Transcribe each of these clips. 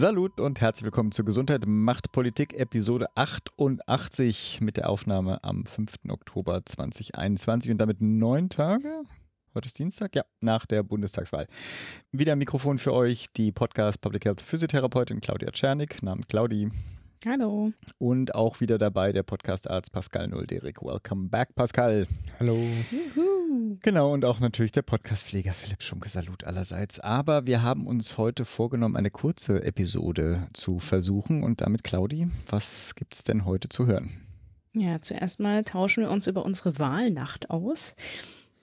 Salut und herzlich willkommen zur Gesundheit macht Politik Episode 88 mit der Aufnahme am 5. Oktober 2021 und damit neun Tage, heute ist Dienstag, ja, nach der Bundestagswahl. Wieder ein Mikrofon für euch, die Podcast Public Health Physiotherapeutin Claudia Czernik, Namen Claudi. Hallo. Und auch wieder dabei der Podcastarzt Pascal Nulderik. Welcome back, Pascal. Hallo. Juhu. Genau, und auch natürlich der Podcastpfleger Philipp Schunke. Salut allerseits. Aber wir haben uns heute vorgenommen, eine kurze Episode zu versuchen. Und damit, Claudi, was gibt es denn heute zu hören? Ja, zuerst mal tauschen wir uns über unsere Wahlnacht aus.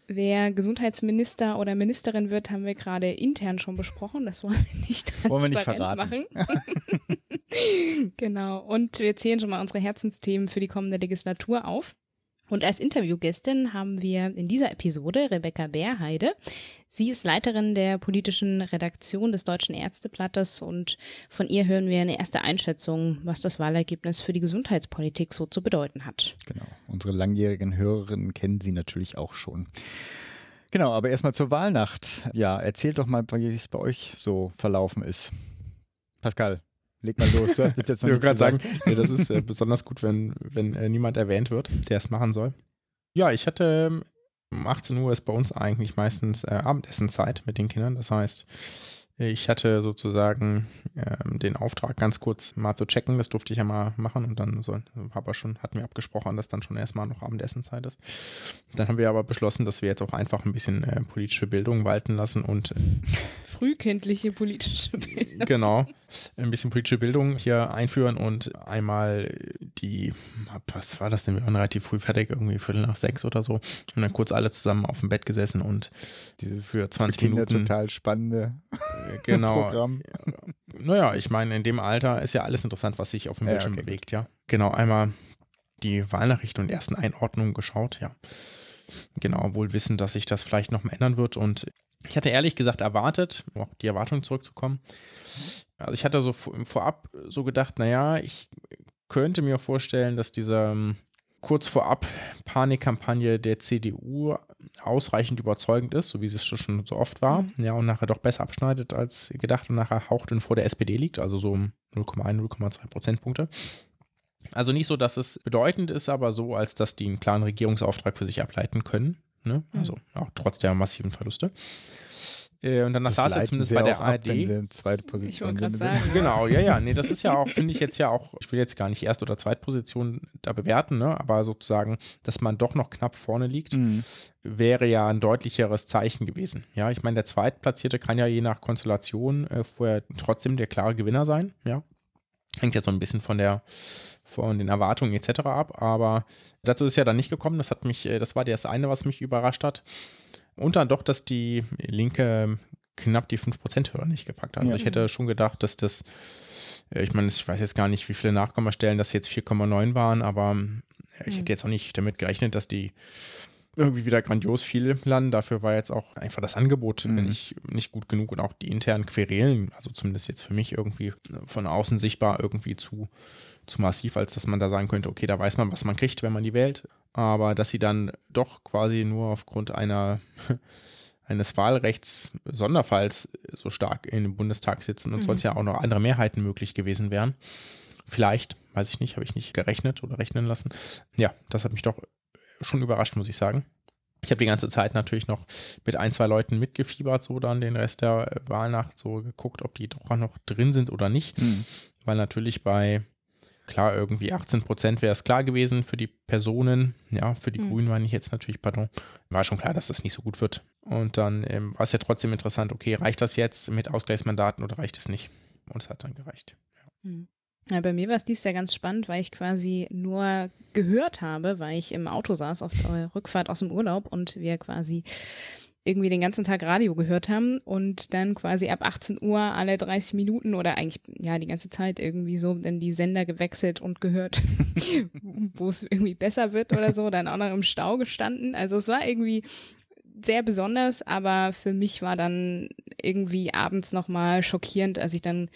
Wer Gesundheitsminister oder Ministerin wird, haben wir gerade intern schon besprochen. Das wollen wir nicht transparent wollen wir nicht verraten. machen. genau. Und wir zählen schon mal unsere Herzensthemen für die kommende Legislatur auf. Und als Interviewgästin haben wir in dieser Episode Rebecca Bärheide. Sie ist Leiterin der politischen Redaktion des Deutschen Ärzteblattes und von ihr hören wir eine erste Einschätzung, was das Wahlergebnis für die Gesundheitspolitik so zu bedeuten hat. Genau. Unsere langjährigen Hörerinnen kennen sie natürlich auch schon. Genau, aber erstmal zur Wahlnacht. Ja, erzählt doch mal, wie es bei euch so verlaufen ist. Pascal. Leg mal los, du hast bis jetzt noch nichts gesagt. sagen, nee, das ist äh, besonders gut, wenn, wenn äh, niemand erwähnt wird, der es machen soll. Ja, ich hatte ähm, um 18 Uhr ist bei uns eigentlich meistens äh, Abendessenzeit mit den Kindern. Das heißt, ich hatte sozusagen ähm, den Auftrag, ganz kurz mal zu checken. Das durfte ich ja mal machen und dann so, aber schon, hatten wir abgesprochen, dass dann schon erstmal noch Abendessenzeit ist. Dann haben wir aber beschlossen, dass wir jetzt auch einfach ein bisschen äh, politische Bildung walten lassen und frühkindliche politische Bildung. Genau, ein bisschen politische Bildung hier einführen und einmal die, was war das denn? Wir waren relativ früh fertig, irgendwie Viertel nach sechs oder so. Und dann kurz alle zusammen auf dem Bett gesessen und dieses für 20 für Minuten. total spannende äh, genau, Programm. Naja, ich meine, in dem Alter ist ja alles interessant, was sich auf dem Bildschirm ja, okay, bewegt, ja. Genau, einmal die Wahlnachrichten und ersten Einordnungen geschaut, ja. Genau, wohl wissen, dass sich das vielleicht noch mal ändern wird und ich hatte ehrlich gesagt erwartet, um auf die Erwartung zurückzukommen. Also ich hatte so vorab so gedacht, naja, ich könnte mir vorstellen, dass dieser ähm, kurz vorab Panikkampagne der CDU ausreichend überzeugend ist, so wie es schon so oft war, mhm. ja, und nachher doch besser abschneidet als gedacht und nachher hauchdünn vor der SPD liegt, also so 0,1, 0,2 Prozentpunkte. Also nicht so, dass es bedeutend ist, aber so, als dass die einen klaren Regierungsauftrag für sich ableiten können. Ne? Also mhm. auch trotz der massiven Verluste. Äh, und dann das saß er zumindest bei der ARD. Ab, wenn zweite Position ich sagen. Genau, ja, ja. Nee, das ist ja auch, finde ich jetzt ja auch, ich will jetzt gar nicht Erst- oder Zweitposition da bewerten, ne? aber sozusagen, dass man doch noch knapp vorne liegt, mhm. wäre ja ein deutlicheres Zeichen gewesen. Ja, ich meine, der Zweitplatzierte kann ja je nach Konstellation äh, vorher trotzdem der klare Gewinner sein, ja. Hängt jetzt so ein bisschen von der von den Erwartungen etc. ab, aber dazu ist ja dann nicht gekommen. Das hat mich, äh, das war das eine, was mich überrascht hat. Und dann doch, dass die Linke knapp die 5%-Hürde nicht gepackt hat. Also ja. ich hätte schon gedacht, dass das, äh, ich meine, ich weiß jetzt gar nicht, wie viele Nachkommastellen das jetzt 4,9 waren, aber äh, ich hätte jetzt auch nicht damit gerechnet, dass die irgendwie wieder grandios viel landen. Dafür war jetzt auch einfach das Angebot mhm. nicht, nicht gut genug und auch die internen Querelen, also zumindest jetzt für mich irgendwie von außen sichtbar irgendwie zu, zu massiv, als dass man da sagen könnte, okay, da weiß man, was man kriegt, wenn man die wählt. Aber dass sie dann doch quasi nur aufgrund einer eines Wahlrechts Sonderfalls so stark in dem Bundestag sitzen und mhm. sonst ja auch noch andere Mehrheiten möglich gewesen wären. Vielleicht, weiß ich nicht, habe ich nicht gerechnet oder rechnen lassen. Ja, das hat mich doch schon überrascht, muss ich sagen. Ich habe die ganze Zeit natürlich noch mit ein, zwei Leuten mitgefiebert, so dann den Rest der Wahlnacht so geguckt, ob die doch noch drin sind oder nicht. Mhm. Weil natürlich bei Klar, irgendwie 18 Prozent wäre es klar gewesen für die Personen. Ja, für die mhm. Grünen meine ich jetzt natürlich, pardon. War schon klar, dass das nicht so gut wird. Und dann ähm, war es ja trotzdem interessant, okay, reicht das jetzt mit Ausgleichsmandaten oder reicht es nicht? Und es hat dann gereicht. Ja. Mhm. Ja, bei mir war es dies Jahr ganz spannend, weil ich quasi nur gehört habe, weil ich im Auto saß auf der Rückfahrt aus dem Urlaub und wir quasi irgendwie den ganzen Tag Radio gehört haben und dann quasi ab 18 Uhr alle 30 Minuten oder eigentlich ja die ganze Zeit irgendwie so dann die Sender gewechselt und gehört, wo es irgendwie besser wird oder so, dann auch noch im Stau gestanden. Also es war irgendwie sehr besonders, aber für mich war dann irgendwie abends nochmal schockierend, als ich dann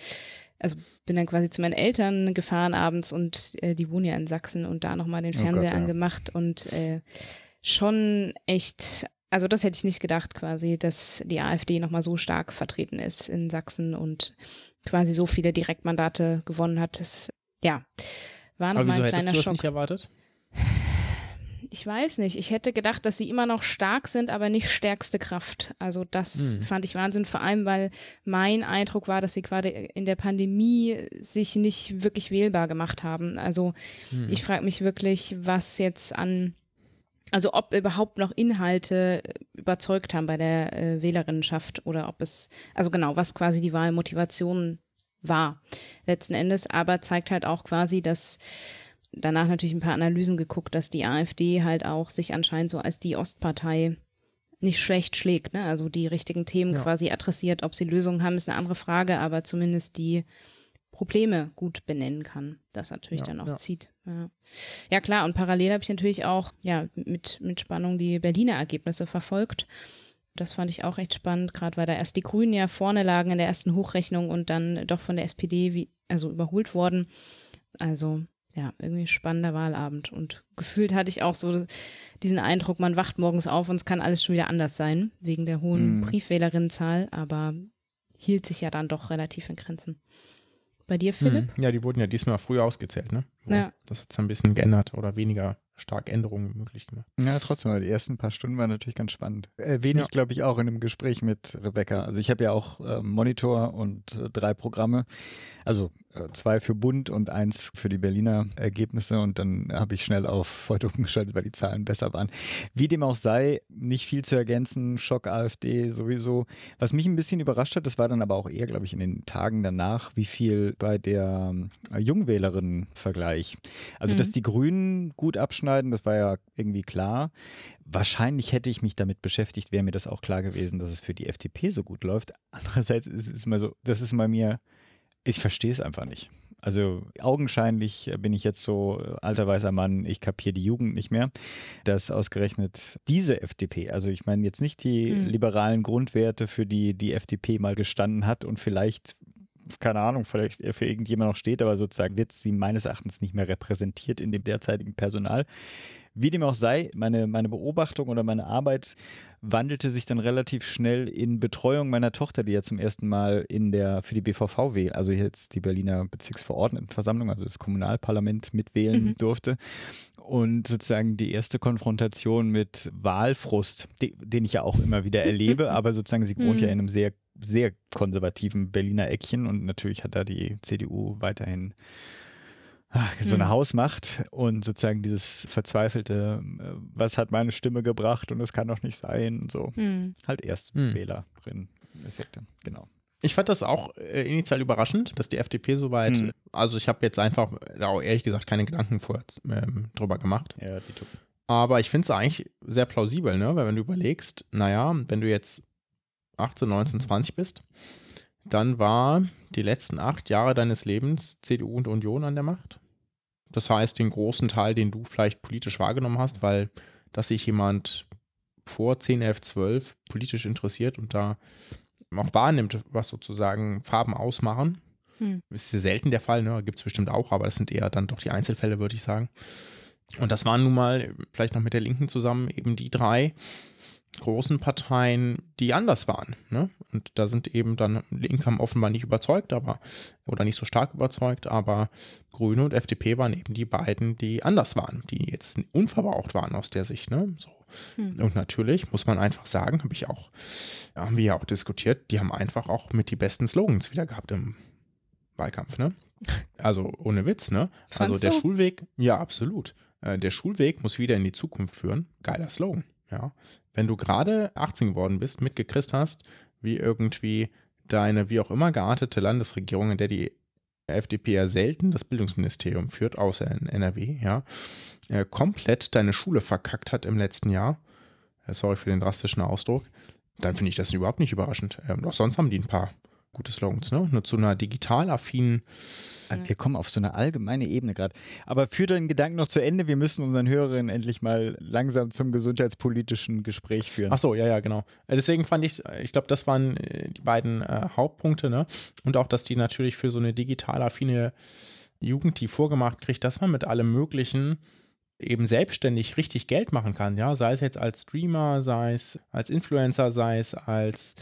also bin dann quasi zu meinen Eltern gefahren abends und äh, die wohnen ja in Sachsen und da nochmal den Fernseher oh Gott, ja. angemacht und äh, schon echt, also das hätte ich nicht gedacht quasi, dass die AfD nochmal so stark vertreten ist in Sachsen und quasi so viele Direktmandate gewonnen hat. Das, ja, war nochmal ein kleiner hättest du das Schock. nicht erwartet? Ich weiß nicht. Ich hätte gedacht, dass sie immer noch stark sind, aber nicht stärkste Kraft. Also das hm. fand ich Wahnsinn, vor allem weil mein Eindruck war, dass sie gerade in der Pandemie sich nicht wirklich wählbar gemacht haben. Also hm. ich frage mich wirklich, was jetzt an, also ob überhaupt noch Inhalte überzeugt haben bei der äh, Wählerinnenschaft oder ob es, also genau, was quasi die Wahlmotivation war letzten Endes, aber zeigt halt auch quasi, dass danach natürlich ein paar Analysen geguckt, dass die AfD halt auch sich anscheinend so als die Ostpartei nicht schlecht schlägt, ne? Also die richtigen Themen ja. quasi adressiert. Ob sie Lösungen haben, ist eine andere Frage, aber zumindest die Probleme gut benennen kann. Das natürlich ja, dann auch ja. zieht. Ja. ja, klar, und parallel habe ich natürlich auch ja mit, mit Spannung die Berliner Ergebnisse verfolgt. Das fand ich auch recht spannend, gerade weil da erst die Grünen ja vorne lagen in der ersten Hochrechnung und dann doch von der SPD wie, also überholt worden. Also ja, irgendwie spannender Wahlabend. Und gefühlt hatte ich auch so diesen Eindruck, man wacht morgens auf und es kann alles schon wieder anders sein, wegen der hohen mm. Briefwählerinnenzahl, aber hielt sich ja dann doch relativ in Grenzen. Bei dir, Philipp? Hm. Ja, die wurden ja diesmal früh ausgezählt, ne? Ja. Das hat es ein bisschen geändert oder weniger stark Änderungen möglich gemacht. Ja, trotzdem, die ersten paar Stunden waren natürlich ganz spannend. Erwähne ja. ich, glaube ich, auch in einem Gespräch mit Rebecca. Also ich habe ja auch äh, Monitor und äh, drei Programme, also zwei für Bund und eins für die Berliner Ergebnisse und dann habe ich schnell auf heute umgeschaltet, weil die Zahlen besser waren. Wie dem auch sei, nicht viel zu ergänzen, Schock AfD sowieso. Was mich ein bisschen überrascht hat, das war dann aber auch eher, glaube ich, in den Tagen danach, wie viel bei der äh, Jungwählerinnen-Vergleich. Also, mhm. dass die Grünen gut abschneiden, schneiden, das war ja irgendwie klar. Wahrscheinlich hätte ich mich damit beschäftigt, wäre mir das auch klar gewesen, dass es für die FDP so gut läuft. Andererseits ist es mal so, das ist bei mir, ich verstehe es einfach nicht. Also augenscheinlich bin ich jetzt so alter weißer Mann, ich kapiere die Jugend nicht mehr, dass ausgerechnet diese FDP, also ich meine jetzt nicht die mhm. liberalen Grundwerte, für die die FDP mal gestanden hat und vielleicht keine Ahnung, vielleicht für irgendjemand noch steht, aber sozusagen wird sie meines Erachtens nicht mehr repräsentiert in dem derzeitigen Personal. Wie dem auch sei, meine, meine Beobachtung oder meine Arbeit wandelte sich dann relativ schnell in Betreuung meiner Tochter, die ja zum ersten Mal in der, für die BVV wählt, also jetzt die Berliner Bezirksverordnetenversammlung, also das Kommunalparlament mitwählen mhm. durfte. Und sozusagen die erste Konfrontation mit Wahlfrust, den ich ja auch immer wieder erlebe, aber sozusagen sie wohnt mhm. ja in einem sehr sehr konservativen Berliner Eckchen und natürlich hat da die CDU weiterhin so eine mhm. Hausmacht und sozusagen dieses verzweifelte, äh, was hat meine Stimme gebracht und es kann doch nicht sein und so. Mhm. Halt erst mhm. Wählerin Effekte, genau. Ich fand das auch äh, initial überraschend, dass die FDP so weit, mhm. also ich habe jetzt einfach, ehrlich gesagt, keine Gedanken vorher ähm, drüber gemacht. Ja, die Aber ich finde es eigentlich sehr plausibel, ne? weil wenn du überlegst, naja, wenn du jetzt 18, 19, 20 bist, dann war die letzten acht Jahre deines Lebens CDU und Union an der Macht. Das heißt, den großen Teil, den du vielleicht politisch wahrgenommen hast, weil dass sich jemand vor 10, 11, 12 politisch interessiert und da auch wahrnimmt, was sozusagen Farben ausmachen. Hm. Ist ja selten der Fall, ne? Gibt es bestimmt auch, aber das sind eher dann doch die Einzelfälle, würde ich sagen. Und das waren nun mal, vielleicht noch mit der Linken zusammen, eben die drei, großen Parteien, die anders waren. Ne? Und da sind eben dann Linke haben offenbar nicht überzeugt, aber oder nicht so stark überzeugt, aber Grüne und FDP waren eben die beiden, die anders waren, die jetzt unverbraucht waren aus der Sicht. Ne? So. Hm. Und natürlich muss man einfach sagen, habe ich auch, haben wir ja auch diskutiert, die haben einfach auch mit die besten Slogans wieder gehabt im Wahlkampf, ne? Also ohne Witz, ne? Also der so? Schulweg, ja, absolut. Äh, der Schulweg muss wieder in die Zukunft führen. Geiler Slogan, ja wenn du gerade 18 geworden bist, mitgekriegt hast, wie irgendwie deine wie auch immer geartete Landesregierung, in der die FDP ja selten das Bildungsministerium führt, außer in NRW, ja, äh, komplett deine Schule verkackt hat im letzten Jahr. Äh, sorry für den drastischen Ausdruck. dann finde ich das überhaupt nicht überraschend. Ähm, auch sonst haben die ein paar gute Slogans, ne? Nur zu einer digital affinen. Wir kommen auf so eine allgemeine Ebene gerade. Aber führ deinen Gedanken noch zu Ende. Wir müssen unseren Hörerinnen endlich mal langsam zum gesundheitspolitischen Gespräch führen. Ach so, ja, ja, genau. Äh, deswegen fand ich, ich glaube, das waren äh, die beiden äh, Hauptpunkte, ne? Und auch, dass die natürlich für so eine digital affine Jugend, die vorgemacht kriegt, dass man mit allem Möglichen eben selbstständig richtig Geld machen kann, ja, sei es jetzt als Streamer, sei es als Influencer, sei es als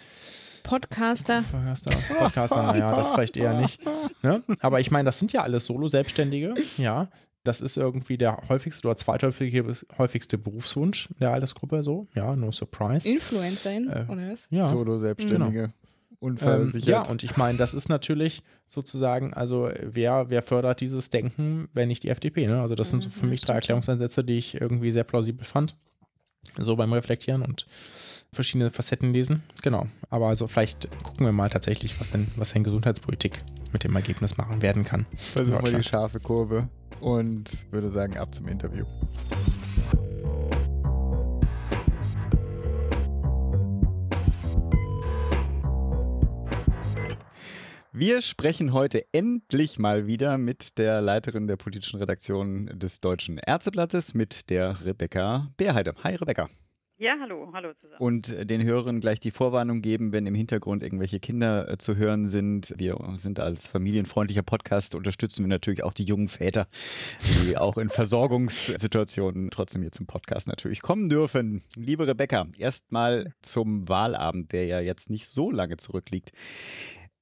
Podcaster. Podcaster, Podcaster naja, das vielleicht eher nicht. Ne? Aber ich meine, das sind ja alles Solo-Selbstständige, ja. Das ist irgendwie der häufigste oder zweithäufigste Berufswunsch der Altersgruppe, so, ja, no surprise. Influencerin, äh, oder was? Ja. Solo-Selbstständige. Genau. Unfallsichert. Ähm, ja, und ich meine, das ist natürlich sozusagen, also wer, wer fördert dieses Denken, wenn nicht die FDP? Ne? Also das sind so für mich drei Erklärungsansätze, die ich irgendwie sehr plausibel fand. So beim Reflektieren und verschiedene Facetten lesen. Genau. Aber also vielleicht gucken wir mal tatsächlich, was denn, was denn Gesundheitspolitik mit dem Ergebnis machen werden kann. Versuchen wir die scharfe Kurve und würde sagen, ab zum Interview. Wir sprechen heute endlich mal wieder mit der Leiterin der politischen Redaktion des Deutschen Ärzteblattes, mit der Rebecca Beerheide. Hi Rebecca. Ja, hallo, hallo zusammen. Und den Hörern gleich die Vorwarnung geben, wenn im Hintergrund irgendwelche Kinder äh, zu hören sind. Wir sind als familienfreundlicher Podcast, unterstützen wir natürlich auch die jungen Väter, die auch in Versorgungssituationen trotzdem hier zum Podcast natürlich kommen dürfen. Liebe Rebecca, erstmal zum Wahlabend, der ja jetzt nicht so lange zurückliegt.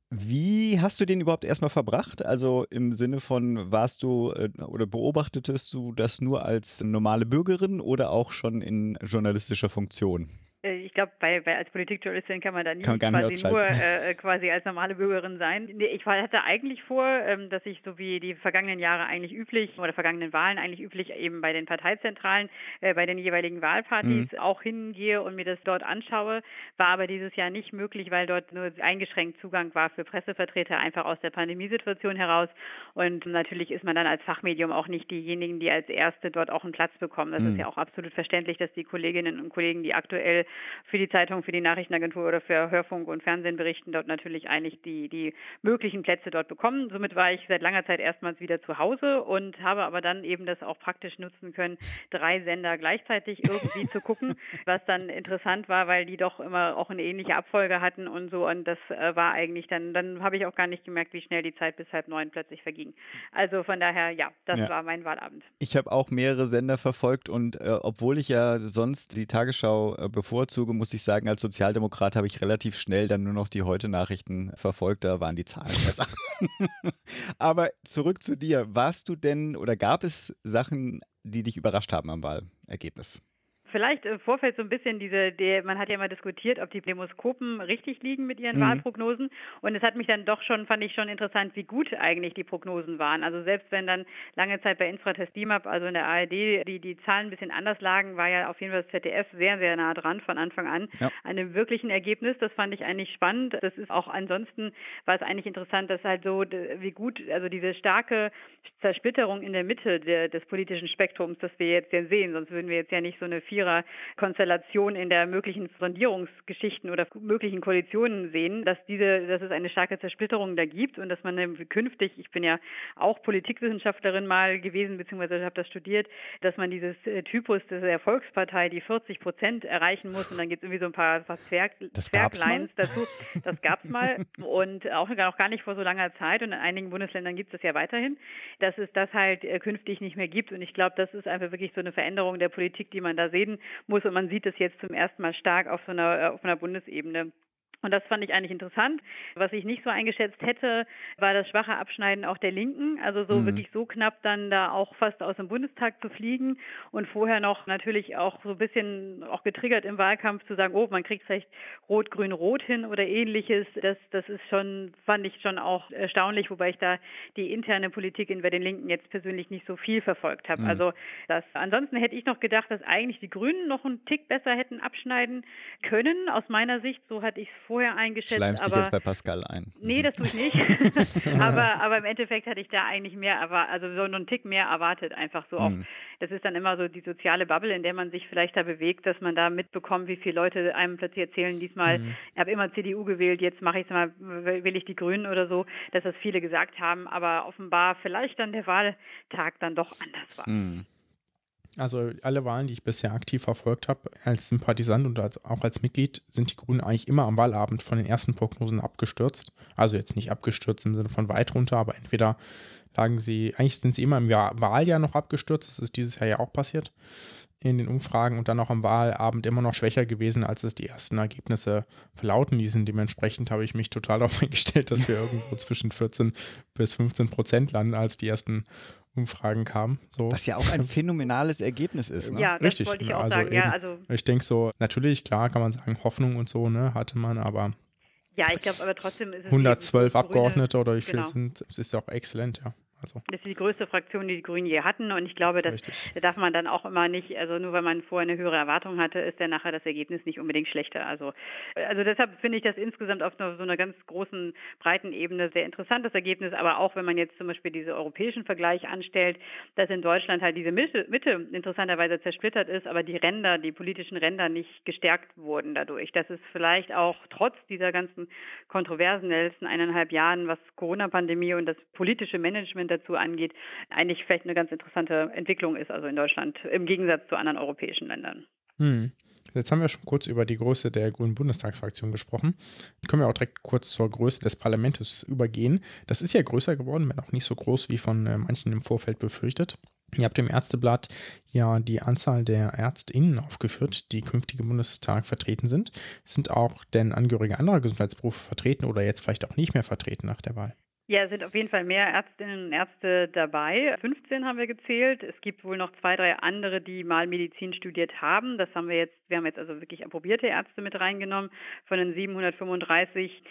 Wie hast du den überhaupt erstmal verbracht? Also im Sinne von, warst du äh, oder beobachtetest du das nur als normale Bürgerin oder auch schon in journalistischer Funktion? Äh, ich glaube, bei, bei, als Politikjournalistin kann man da nie kann quasi nur äh, äh, quasi als normale Bürgerin sein. Nee, ich hatte eigentlich vor, ähm, dass ich so wie die vergangenen Jahre eigentlich üblich oder vergangenen Wahlen eigentlich üblich eben bei den Parteizentralen, äh, bei den jeweiligen Wahlpartys mhm. auch hingehe und mir das dort anschaue. War aber dieses Jahr nicht möglich, weil dort nur eingeschränkt Zugang war für Pressevertreter einfach aus der Pandemiesituation heraus. Und natürlich ist man dann als Fachmedium auch nicht diejenigen, die als Erste dort auch einen Platz bekommen. Das mhm. ist ja auch absolut verständlich, dass die Kolleginnen und Kollegen, die aktuell für die Zeitung, für die Nachrichtenagentur oder für Hörfunk und Fernsehen berichten, dort natürlich eigentlich die, die möglichen Plätze dort bekommen. Somit war ich seit langer Zeit erstmals wieder zu Hause und habe aber dann eben das auch praktisch nutzen können, drei Sender gleichzeitig irgendwie zu gucken, was dann interessant war, weil die doch immer auch eine ähnliche Abfolge hatten und so. Und das äh, war eigentlich dann, dann habe ich auch gar nicht gemerkt, wie schnell die Zeit bis halb neun plötzlich verging. Also von daher, ja, das ja. war mein Wahlabend. Ich habe auch mehrere Sender verfolgt und äh, obwohl ich ja sonst die Tagesschau äh, bevorzuge, muss ich sagen, als Sozialdemokrat habe ich relativ schnell dann nur noch die Heute-Nachrichten verfolgt. Da waren die Zahlen besser. Aber zurück zu dir. Warst du denn oder gab es Sachen, die dich überrascht haben am Wahlergebnis? Vielleicht im Vorfeld so ein bisschen diese, der, man hat ja mal diskutiert, ob die Demoskopen richtig liegen mit ihren mhm. Wahlprognosen. Und es hat mich dann doch schon, fand ich schon interessant, wie gut eigentlich die Prognosen waren. Also selbst wenn dann lange Zeit bei Infratest DIMAP, also in der ARD, die, die Zahlen ein bisschen anders lagen, war ja auf jeden Fall das ZDF sehr, sehr nah dran von Anfang an ja. an einem wirklichen Ergebnis. Das fand ich eigentlich spannend. Das ist auch ansonsten, war es eigentlich interessant, dass halt so, wie gut, also diese starke Zersplitterung in der Mitte der, des politischen Spektrums, das wir jetzt ja sehen, sonst würden wir jetzt ja nicht so eine Vierer-Konstellation in der möglichen Sondierungsgeschichten oder möglichen Koalitionen sehen, dass diese, dass es eine starke Zersplitterung da gibt und dass man künftig, ich bin ja auch Politikwissenschaftlerin mal gewesen, beziehungsweise habe das studiert, dass man dieses äh, Typus der Volkspartei, die 40 Prozent erreichen muss und dann gibt es irgendwie so ein paar, paar Zwerg, Zwerglines dazu. Das gab es mal und auch noch gar nicht vor so langer Zeit und in einigen Bundesländern gibt es das ja weiterhin, dass es das halt äh, künftig nicht mehr gibt und ich glaube, das ist einfach wirklich so eine Veränderung der Politik, die man da sehen reden muss. Und man sieht es jetzt zum ersten Mal stark auf so einer, äh, auf einer Bundesebene. Und das fand ich eigentlich interessant. Was ich nicht so eingeschätzt hätte, war das schwache Abschneiden auch der Linken. Also so mhm. wirklich so knapp dann da auch fast aus dem Bundestag zu fliegen und vorher noch natürlich auch so ein bisschen auch getriggert im Wahlkampf zu sagen, oh, man kriegt vielleicht Rot, Grün, Rot hin oder ähnliches. Das, das ist schon, fand ich schon auch erstaunlich, wobei ich da die interne Politik in bei den Linken jetzt persönlich nicht so viel verfolgt habe. Mhm. Also das, ansonsten hätte ich noch gedacht, dass eigentlich die Grünen noch einen Tick besser hätten abschneiden können. Aus meiner Sicht, so hatte ich es vorher eingeschätzt. Schleimst aber dich jetzt bei Pascal ein. Nee, das tue ich nicht. aber, aber im Endeffekt hatte ich da eigentlich mehr, erwartet, also so einen Tick mehr erwartet, einfach so auch. Mhm. Das ist dann immer so die soziale Bubble, in der man sich vielleicht da bewegt, dass man da mitbekommt, wie viele Leute einem plötzlich erzählen, diesmal, mhm. ich habe immer CDU gewählt, jetzt mache ich es mal, will ich die Grünen oder so, dass das viele gesagt haben, aber offenbar vielleicht dann der Wahltag dann doch anders war. Mhm. Also alle Wahlen, die ich bisher aktiv verfolgt habe, als Sympathisant und als, auch als Mitglied, sind die Grünen eigentlich immer am Wahlabend von den ersten Prognosen abgestürzt. Also jetzt nicht abgestürzt im Sinne von weit runter, aber entweder lagen sie, eigentlich sind sie immer im Jahr, Wahljahr noch abgestürzt, das ist dieses Jahr ja auch passiert in den Umfragen und dann auch am Wahlabend immer noch schwächer gewesen, als es die ersten Ergebnisse verlauten ließen. Dementsprechend habe ich mich total darauf eingestellt, dass wir irgendwo zwischen 14 bis 15 Prozent landen, als die ersten Umfragen kamen. So. Was ja auch ein phänomenales Ergebnis ist. Ne? Ja, das Richtig, wollte ich auch also sagen. Ja, also ich denke so, natürlich, klar kann man sagen, Hoffnung und so, ne, hatte man, aber ja, ich glaube, aber trotzdem ist es 112 Abgeordnete oder wie viele genau. sind, es ist ja auch exzellent, ja. Also. Das ist die größte Fraktion, die die Grünen je hatten. Und ich glaube, das Richtig. darf man dann auch immer nicht, also nur weil man vorher eine höhere Erwartung hatte, ist dann nachher das Ergebnis nicht unbedingt schlechter. Also, also deshalb finde ich das insgesamt auf so einer ganz großen, breiten Ebene sehr interessantes Ergebnis. Aber auch wenn man jetzt zum Beispiel diesen europäischen Vergleich anstellt, dass in Deutschland halt diese Mitte, Mitte interessanterweise zersplittert ist, aber die Ränder, die politischen Ränder nicht gestärkt wurden dadurch. Das ist vielleicht auch trotz dieser ganzen Kontroversen in den letzten eineinhalb Jahren, was Corona-Pandemie und das politische Management Management dazu angeht, eigentlich vielleicht eine ganz interessante Entwicklung ist, also in Deutschland im Gegensatz zu anderen europäischen Ländern. Hm. Jetzt haben wir schon kurz über die Größe der Grünen Bundestagsfraktion gesprochen. Können wir auch direkt kurz zur Größe des Parlaments übergehen. Das ist ja größer geworden, wenn auch nicht so groß wie von äh, manchen im Vorfeld befürchtet. Ihr habt im Ärzteblatt ja die Anzahl der ÄrztInnen aufgeführt, die künftig im Bundestag vertreten sind. Sind auch denn Angehörige anderer Gesundheitsberufe vertreten oder jetzt vielleicht auch nicht mehr vertreten nach der Wahl? Ja, es sind auf jeden Fall mehr Ärztinnen und Ärzte dabei. 15 haben wir gezählt. Es gibt wohl noch zwei, drei andere, die mal Medizin studiert haben. Das haben wir jetzt, wir haben jetzt also wirklich approbierte Ärzte mit reingenommen. Von den 735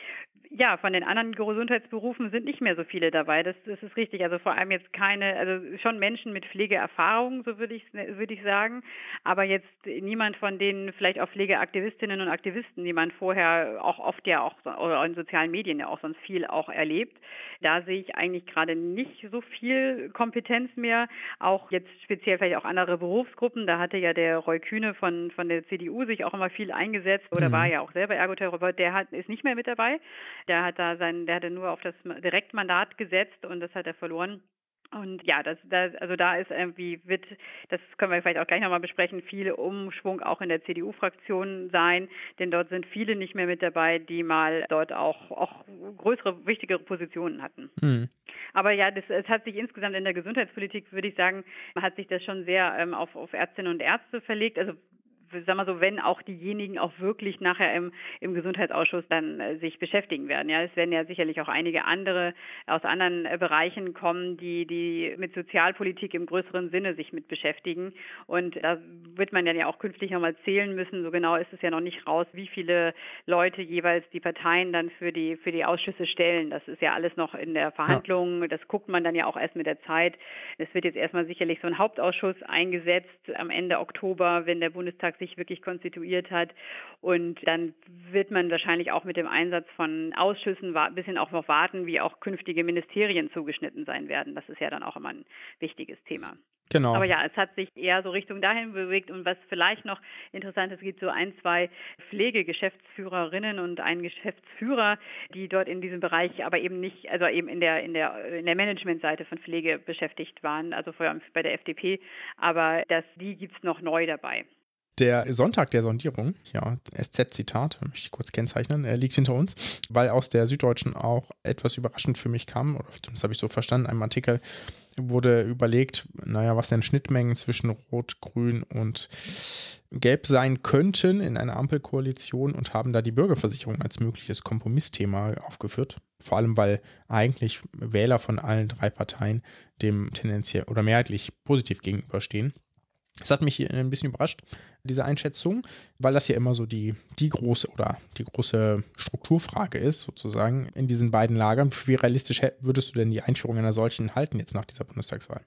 ja, von den anderen Gesundheitsberufen sind nicht mehr so viele dabei. Das, das ist richtig. Also vor allem jetzt keine, also schon Menschen mit Pflegeerfahrung, so würde ich, würde ich sagen. Aber jetzt niemand von denen, vielleicht auch Pflegeaktivistinnen und Aktivisten, die man vorher auch oft ja auch, oder in sozialen Medien ja auch sonst viel auch erlebt. Da sehe ich eigentlich gerade nicht so viel Kompetenz mehr. Auch jetzt speziell vielleicht auch andere Berufsgruppen. Da hatte ja der Roy Kühne von, von der CDU sich auch immer viel eingesetzt oder mhm. war ja auch selber Ergotherapeut. Der hat, ist nicht mehr mit dabei. Der hat da sein, der hatte nur auf das Direktmandat gesetzt und das hat er verloren. Und ja, das, das, also da ist irgendwie, wird, das können wir vielleicht auch gleich nochmal besprechen, viel Umschwung auch in der CDU-Fraktion sein, denn dort sind viele nicht mehr mit dabei, die mal dort auch, auch größere, wichtigere Positionen hatten. Mhm. Aber ja, das, es hat sich insgesamt in der Gesundheitspolitik, würde ich sagen, hat sich das schon sehr ähm, auf, auf Ärztinnen und Ärzte verlegt. Also sag mal so, wenn auch diejenigen auch wirklich nachher im, im Gesundheitsausschuss dann äh, sich beschäftigen werden. Ja, es werden ja sicherlich auch einige andere aus anderen äh, Bereichen kommen, die, die mit Sozialpolitik im größeren Sinne sich mit beschäftigen. Und da wird man dann ja auch künftig nochmal zählen müssen. So genau ist es ja noch nicht raus, wie viele Leute jeweils die Parteien dann für die, für die Ausschüsse stellen. Das ist ja alles noch in der Verhandlung. Ja. Das guckt man dann ja auch erst mit der Zeit. Es wird jetzt erstmal sicherlich so ein Hauptausschuss eingesetzt am Ende Oktober, wenn der Bundestag sich wirklich konstituiert hat. Und dann wird man wahrscheinlich auch mit dem Einsatz von Ausschüssen ein bisschen auch noch warten, wie auch künftige Ministerien zugeschnitten sein werden. Das ist ja dann auch immer ein wichtiges Thema. Genau. Aber ja, es hat sich eher so Richtung dahin bewegt und was vielleicht noch interessant ist, gibt so ein, zwei Pflegegeschäftsführerinnen und einen Geschäftsführer, die dort in diesem Bereich aber eben nicht, also eben in der, in der, in der Managementseite von Pflege beschäftigt waren, also vorher bei der FDP, aber das, die gibt's noch neu dabei. Der Sonntag der Sondierung, ja, SZ-Zitat, möchte ich kurz kennzeichnen, er liegt hinter uns, weil aus der Süddeutschen auch etwas überraschend für mich kam, oder das habe ich so verstanden, einem Artikel wurde überlegt, naja, was denn Schnittmengen zwischen Rot, Grün und Gelb sein könnten in einer Ampelkoalition und haben da die Bürgerversicherung als mögliches Kompromissthema aufgeführt. Vor allem, weil eigentlich Wähler von allen drei Parteien dem tendenziell oder mehrheitlich positiv gegenüberstehen. Das hat mich ein bisschen überrascht, diese Einschätzung, weil das ja immer so die, die große oder die große Strukturfrage ist, sozusagen, in diesen beiden Lagern. Wie realistisch würdest du denn die Einführung einer solchen halten jetzt nach dieser Bundestagswahl?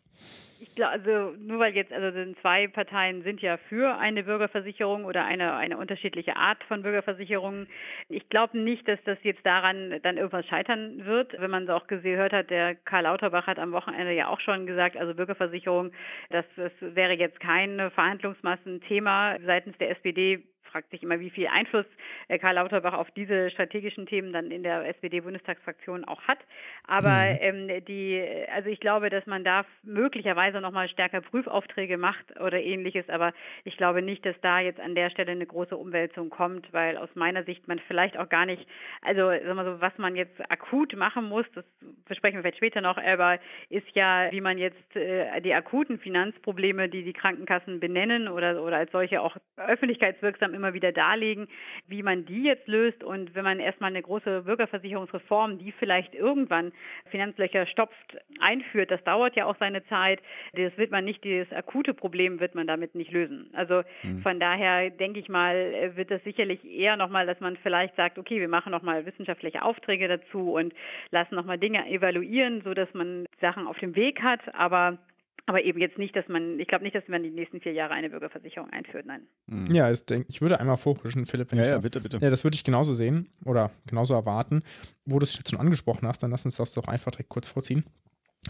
Also nur weil jetzt, also zwei Parteien sind ja für eine Bürgerversicherung oder eine, eine unterschiedliche Art von Bürgerversicherungen. Ich glaube nicht, dass das jetzt daran dann irgendwas scheitern wird. Wenn man es auch gehört hat, der Karl Lauterbach hat am Wochenende ja auch schon gesagt, also Bürgerversicherung, das, das wäre jetzt kein Verhandlungsmassenthema seitens der SPD fragt sich immer, wie viel Einfluss äh, Karl Lauterbach auf diese strategischen Themen dann in der SPD-Bundestagsfraktion auch hat. Aber mhm. ähm, die, also ich glaube, dass man da möglicherweise nochmal stärker Prüfaufträge macht oder ähnliches, aber ich glaube nicht, dass da jetzt an der Stelle eine große Umwälzung kommt, weil aus meiner Sicht man vielleicht auch gar nicht, also sagen wir so, was man jetzt akut machen muss, das besprechen wir vielleicht später noch, aber ist ja, wie man jetzt äh, die akuten Finanzprobleme, die die Krankenkassen benennen oder, oder als solche auch öffentlichkeitswirksam immer wieder darlegen, wie man die jetzt löst. Und wenn man erstmal eine große Bürgerversicherungsreform, die vielleicht irgendwann Finanzlöcher stopft, einführt, das dauert ja auch seine Zeit. Das wird man nicht, dieses akute Problem wird man damit nicht lösen. Also mhm. von daher denke ich mal, wird das sicherlich eher nochmal, dass man vielleicht sagt, okay, wir machen nochmal wissenschaftliche Aufträge dazu und lassen nochmal Dinge evaluieren, so dass man Sachen auf dem Weg hat. Aber aber eben jetzt nicht, dass man, ich glaube nicht, dass man die nächsten vier Jahre eine Bürgerversicherung einführt, nein. Mhm. Ja, ich, denk, ich würde einmal vorhuschen, Philipp. ja, ja, bitte, bitte. Ja, das würde ich genauso sehen oder genauso erwarten. Wo du es jetzt schon angesprochen hast, dann lass uns das doch einfach direkt kurz vorziehen.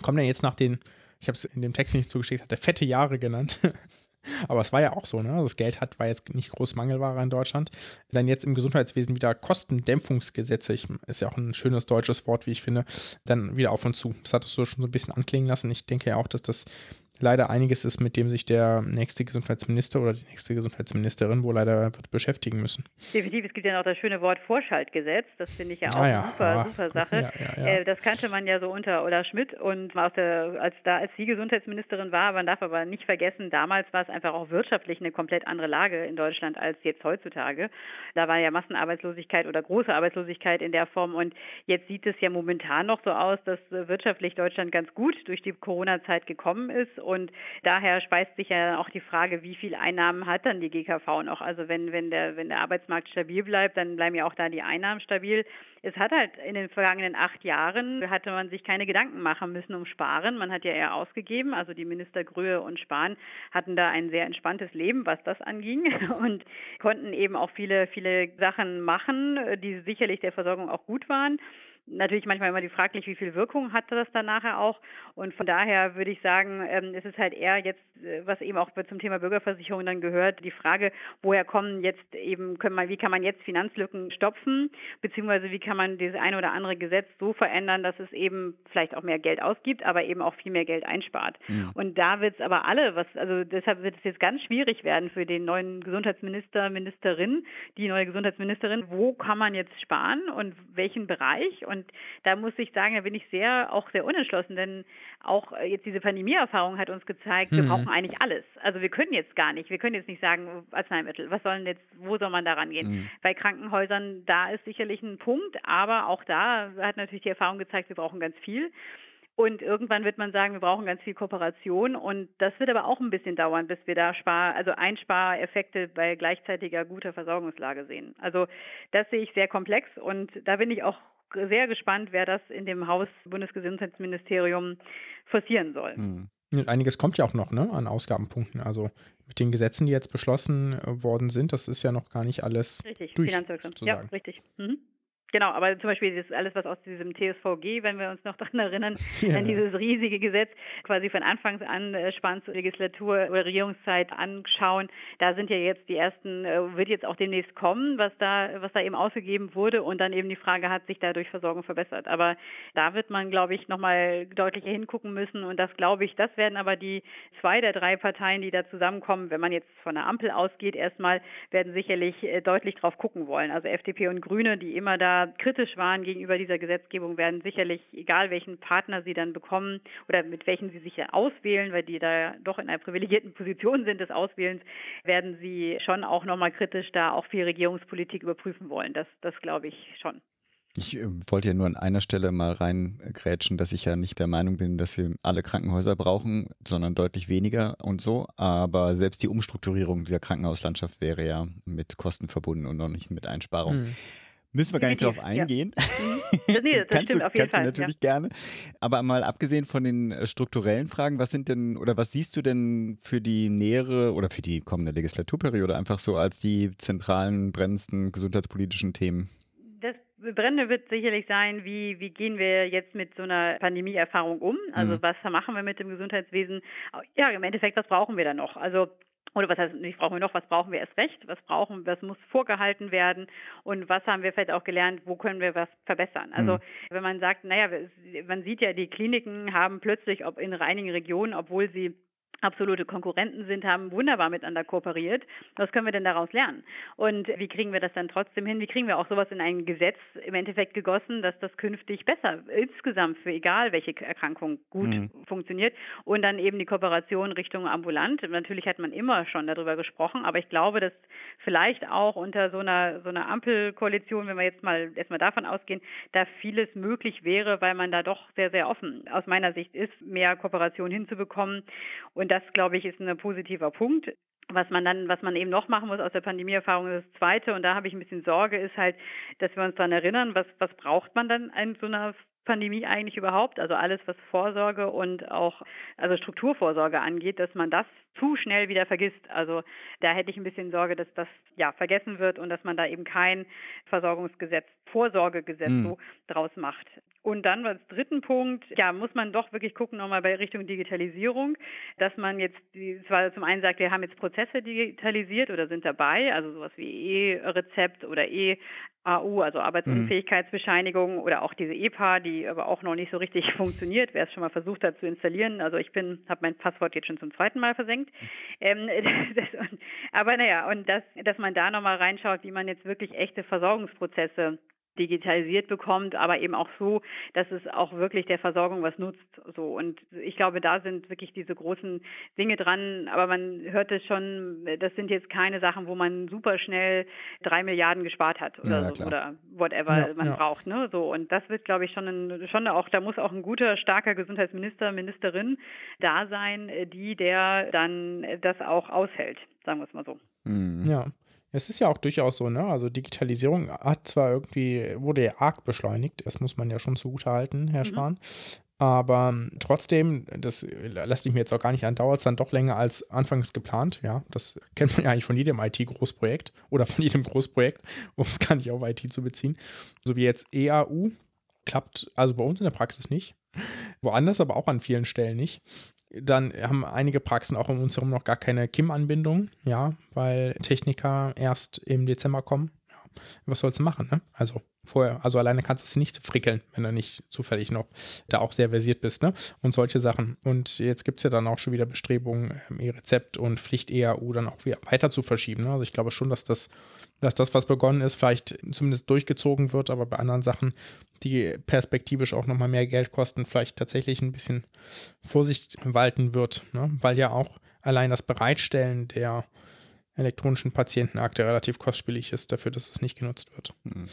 Kommt denn jetzt nach den, ich habe es in dem Text nicht zugeschickt, hat der fette Jahre genannt. Aber es war ja auch so, ne? Das Geld hat, war jetzt nicht groß Mangelware in Deutschland. Dann jetzt im Gesundheitswesen wieder Kostendämpfungsgesetze, ich, ist ja auch ein schönes deutsches Wort, wie ich finde, dann wieder auf und zu. Das hattest du schon so ein bisschen anklingen lassen. Ich denke ja auch, dass das leider einiges ist, mit dem sich der nächste Gesundheitsminister oder die nächste Gesundheitsministerin wohl leider wird beschäftigen müssen. Definitiv, es gibt ja noch das schöne Wort Vorschaltgesetz, das finde ich ja auch ah, ja. eine super, ah, super Sache. Ja, ja, äh, das kannte man ja so unter Ola Schmidt und der, als da als sie Gesundheitsministerin war, man darf aber nicht vergessen, damals war es einfach auch wirtschaftlich eine komplett andere Lage in Deutschland als jetzt heutzutage. Da war ja Massenarbeitslosigkeit oder große Arbeitslosigkeit in der Form und jetzt sieht es ja momentan noch so aus, dass wirtschaftlich Deutschland ganz gut durch die Corona-Zeit gekommen ist und daher speist sich ja auch die Frage, wie viel Einnahmen hat dann die GKV noch? Also wenn, wenn, der, wenn der Arbeitsmarkt stabil bleibt, dann bleiben ja auch da die Einnahmen stabil. Es hat halt in den vergangenen acht Jahren, hatte man sich keine Gedanken machen müssen um Sparen. Man hat ja eher ausgegeben. Also die Minister Grühe und Spahn hatten da ein sehr entspanntes Leben, was das anging und konnten eben auch viele, viele Sachen machen, die sicherlich der Versorgung auch gut waren natürlich manchmal immer die fraglich, wie viel Wirkung hatte das dann nachher auch. Und von daher würde ich sagen, ähm, es ist halt eher jetzt, äh, was eben auch zum Thema Bürgerversicherung dann gehört, die Frage, woher kommen jetzt eben, können man, wie kann man jetzt Finanzlücken stopfen, beziehungsweise wie kann man dieses eine oder andere Gesetz so verändern, dass es eben vielleicht auch mehr Geld ausgibt, aber eben auch viel mehr Geld einspart. Ja. Und da wird es aber alle, was, also deshalb wird es jetzt ganz schwierig werden für den neuen Gesundheitsminister, Ministerin, die neue Gesundheitsministerin, wo kann man jetzt sparen und welchen Bereich und und da muss ich sagen, da bin ich sehr, auch sehr unentschlossen, denn auch äh, jetzt diese Pandemieerfahrung hat uns gezeigt, wir mhm. brauchen eigentlich alles. Also wir können jetzt gar nicht, wir können jetzt nicht sagen, Arzneimittel, was sollen jetzt, wo soll man da rangehen? Mhm. Bei Krankenhäusern, da ist sicherlich ein Punkt, aber auch da hat natürlich die Erfahrung gezeigt, wir brauchen ganz viel. Und irgendwann wird man sagen, wir brauchen ganz viel Kooperation und das wird aber auch ein bisschen dauern, bis wir da Spar, also Einspareffekte bei gleichzeitiger guter Versorgungslage sehen. Also das sehe ich sehr komplex und da bin ich auch sehr gespannt, wer das in dem Haus Bundesgesundheitsministerium forcieren soll. Mhm. Einiges kommt ja auch noch ne, an Ausgabenpunkten. Also mit den Gesetzen, die jetzt beschlossen äh, worden sind, das ist ja noch gar nicht alles richtig, durch. Finanzwirksam. Ja, richtig. Mhm. Genau, aber zum Beispiel das alles, was aus diesem TSVG, wenn wir uns noch daran erinnern, ja. an dieses riesige Gesetz quasi von Anfangs an äh, Spahns Legislatur oder Regierungszeit anschauen, da sind ja jetzt die ersten, äh, wird jetzt auch demnächst kommen, was da, was da eben ausgegeben wurde und dann eben die Frage, hat sich dadurch Versorgung verbessert. Aber da wird man, glaube ich, nochmal deutlicher hingucken müssen und das glaube ich, das werden aber die zwei der drei Parteien, die da zusammenkommen, wenn man jetzt von der Ampel ausgeht, erstmal werden sicherlich äh, deutlich drauf gucken wollen. Also FDP und Grüne, die immer da kritisch waren gegenüber dieser Gesetzgebung, werden sicherlich, egal welchen Partner sie dann bekommen oder mit welchen sie sich auswählen, weil die da doch in einer privilegierten Position sind des Auswählens, werden sie schon auch nochmal kritisch da auch viel Regierungspolitik überprüfen wollen. Das, das glaube ich schon. Ich äh, wollte ja nur an einer Stelle mal reingrätschen, dass ich ja nicht der Meinung bin, dass wir alle Krankenhäuser brauchen, sondern deutlich weniger und so. Aber selbst die Umstrukturierung dieser Krankenhauslandschaft wäre ja mit Kosten verbunden und noch nicht mit Einsparungen. Hm. Müssen wir gar nicht drauf eingehen. Ja. Mhm. Nee, das kannst stimmt du, auf jeden kannst Fall. du natürlich ja. gerne. Aber mal abgesehen von den äh, strukturellen Fragen, was sind denn oder was siehst du denn für die nähere oder für die kommende Legislaturperiode einfach so als die zentralen, brennendsten gesundheitspolitischen Themen? Das Brennende wird sicherlich sein, wie, wie gehen wir jetzt mit so einer Pandemieerfahrung um? Also mhm. was machen wir mit dem Gesundheitswesen? Ja, im Endeffekt, was brauchen wir da noch? Also oder was heißt nicht brauchen wir noch, was brauchen wir erst recht, was brauchen, was muss vorgehalten werden und was haben wir vielleicht auch gelernt, wo können wir was verbessern. Also mhm. wenn man sagt, naja, man sieht ja, die Kliniken haben plötzlich, ob in einigen Regionen, obwohl sie absolute Konkurrenten sind, haben wunderbar miteinander kooperiert. Was können wir denn daraus lernen? Und wie kriegen wir das dann trotzdem hin? Wie kriegen wir auch sowas in ein Gesetz im Endeffekt gegossen, dass das künftig besser insgesamt für egal welche Erkrankung gut mhm. funktioniert und dann eben die Kooperation Richtung ambulant. Natürlich hat man immer schon darüber gesprochen, aber ich glaube, dass vielleicht auch unter so einer so einer Ampelkoalition, wenn wir jetzt mal erstmal davon ausgehen, da vieles möglich wäre, weil man da doch sehr sehr offen aus meiner Sicht ist, mehr Kooperation hinzubekommen und das, glaube ich, ist ein positiver Punkt. Was man dann, was man eben noch machen muss aus der Pandemieerfahrung, das zweite, und da habe ich ein bisschen Sorge, ist halt, dass wir uns daran erinnern, was, was braucht man dann in so einer Pandemie eigentlich überhaupt? Also alles, was Vorsorge und auch also Strukturvorsorge angeht, dass man das zu schnell wieder vergisst. Also da hätte ich ein bisschen Sorge, dass das ja vergessen wird und dass man da eben kein Versorgungsgesetz, Vorsorgegesetz mhm. so draus macht. Und dann als dritten Punkt, ja, muss man doch wirklich gucken nochmal bei Richtung Digitalisierung, dass man jetzt die, zwar zum einen sagt, wir haben jetzt Prozesse digitalisiert oder sind dabei, also sowas wie E-Rezept oder E-AU, also Arbeitsunfähigkeitsbescheinigung mhm. oder auch diese EPA, die aber auch noch nicht so richtig funktioniert, wer es schon mal versucht hat zu installieren. Also ich bin, habe mein Passwort jetzt schon zum zweiten Mal versenkt. Ähm, das, aber naja, und das, dass man da nochmal reinschaut, wie man jetzt wirklich echte Versorgungsprozesse digitalisiert bekommt, aber eben auch so, dass es auch wirklich der Versorgung was nutzt. So und ich glaube, da sind wirklich diese großen Dinge dran. Aber man hört es schon, das sind jetzt keine Sachen, wo man super schnell drei Milliarden gespart hat oder ja, so, oder whatever ja, man ja. braucht. Ne? So und das wird, glaube ich, schon ein, schon auch, da muss auch ein guter, starker Gesundheitsminister, Ministerin da sein, die der dann das auch aushält. Sagen wir es mal so. Mhm. Ja. Es ist ja auch durchaus so, ne? Also Digitalisierung hat zwar irgendwie, wurde ja arg beschleunigt, das muss man ja schon zugutehalten, Herr mhm. Spahn. Aber trotzdem, das lässt sich mir jetzt auch gar nicht an, dauert es dann doch länger als anfangs geplant. Ja, das kennt man ja eigentlich von jedem IT-Großprojekt oder von jedem Großprojekt, um es gar nicht auf IT zu beziehen. So wie jetzt EAU klappt also bei uns in der Praxis nicht. Woanders aber auch an vielen Stellen nicht. Dann haben einige Praxen auch um uns herum noch gar keine KIM-Anbindung, ja, weil Techniker erst im Dezember kommen. Was sollst du machen, ne? Also vorher, also alleine kannst du es nicht frickeln, wenn du nicht zufällig noch da auch sehr versiert bist, ne? Und solche Sachen. Und jetzt gibt es ja dann auch schon wieder Bestrebungen, ähm, E-Rezept und Pflicht-EAU dann auch wieder weiter zu verschieben. Ne? Also ich glaube schon, dass das, dass das, was begonnen ist, vielleicht zumindest durchgezogen wird, aber bei anderen Sachen die perspektivisch auch nochmal mehr Geld kosten, vielleicht tatsächlich ein bisschen Vorsicht walten wird, ne? weil ja auch allein das Bereitstellen der elektronischen Patientenakte relativ kostspielig ist dafür, dass es nicht genutzt wird. Hm.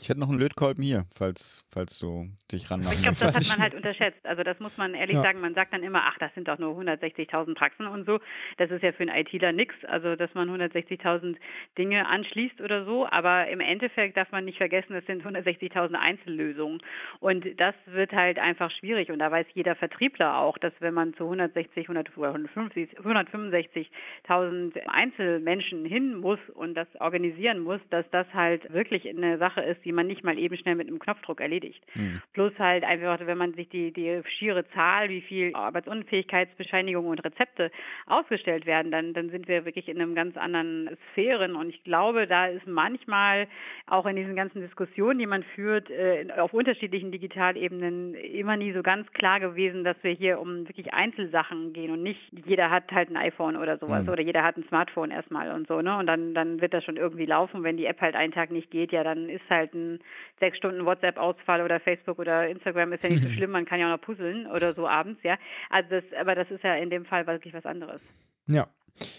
Ich hätte noch einen Lötkolben hier, falls, falls du dich ranmachst. Ich glaube, das hat man halt unterschätzt. Also das muss man ehrlich ja. sagen. Man sagt dann immer, ach, das sind doch nur 160.000 Praxen und so. Das ist ja für einen ITler nichts. Also dass man 160.000 Dinge anschließt oder so. Aber im Endeffekt darf man nicht vergessen, das sind 160.000 Einzellösungen. Und das wird halt einfach schwierig. Und da weiß jeder Vertriebler auch, dass wenn man zu 160, 165.000 Einzel Menschen hin muss und das organisieren muss, dass das halt wirklich eine Sache ist, die man nicht mal eben schnell mit einem Knopfdruck erledigt. Mhm. Plus halt einfach, wenn man sich die, die schiere Zahl, wie viel Arbeitsunfähigkeitsbescheinigungen und Rezepte ausgestellt werden, dann, dann sind wir wirklich in einem ganz anderen Sphären und ich glaube, da ist manchmal auch in diesen ganzen Diskussionen, die man führt, äh, auf unterschiedlichen Digitalebenen immer nie so ganz klar gewesen, dass wir hier um wirklich Einzelsachen gehen und nicht jeder hat halt ein iPhone oder sowas mhm. oder jeder hat ein Smartphone erstmal mal und so, ne? Und dann, dann wird das schon irgendwie laufen. Wenn die App halt einen Tag nicht geht, ja, dann ist halt ein sechs Stunden WhatsApp-Ausfall oder Facebook oder Instagram ist ja nicht so schlimm, man kann ja auch noch puzzeln oder so abends, ja. Also das, aber das ist ja in dem Fall wirklich was anderes. Ja.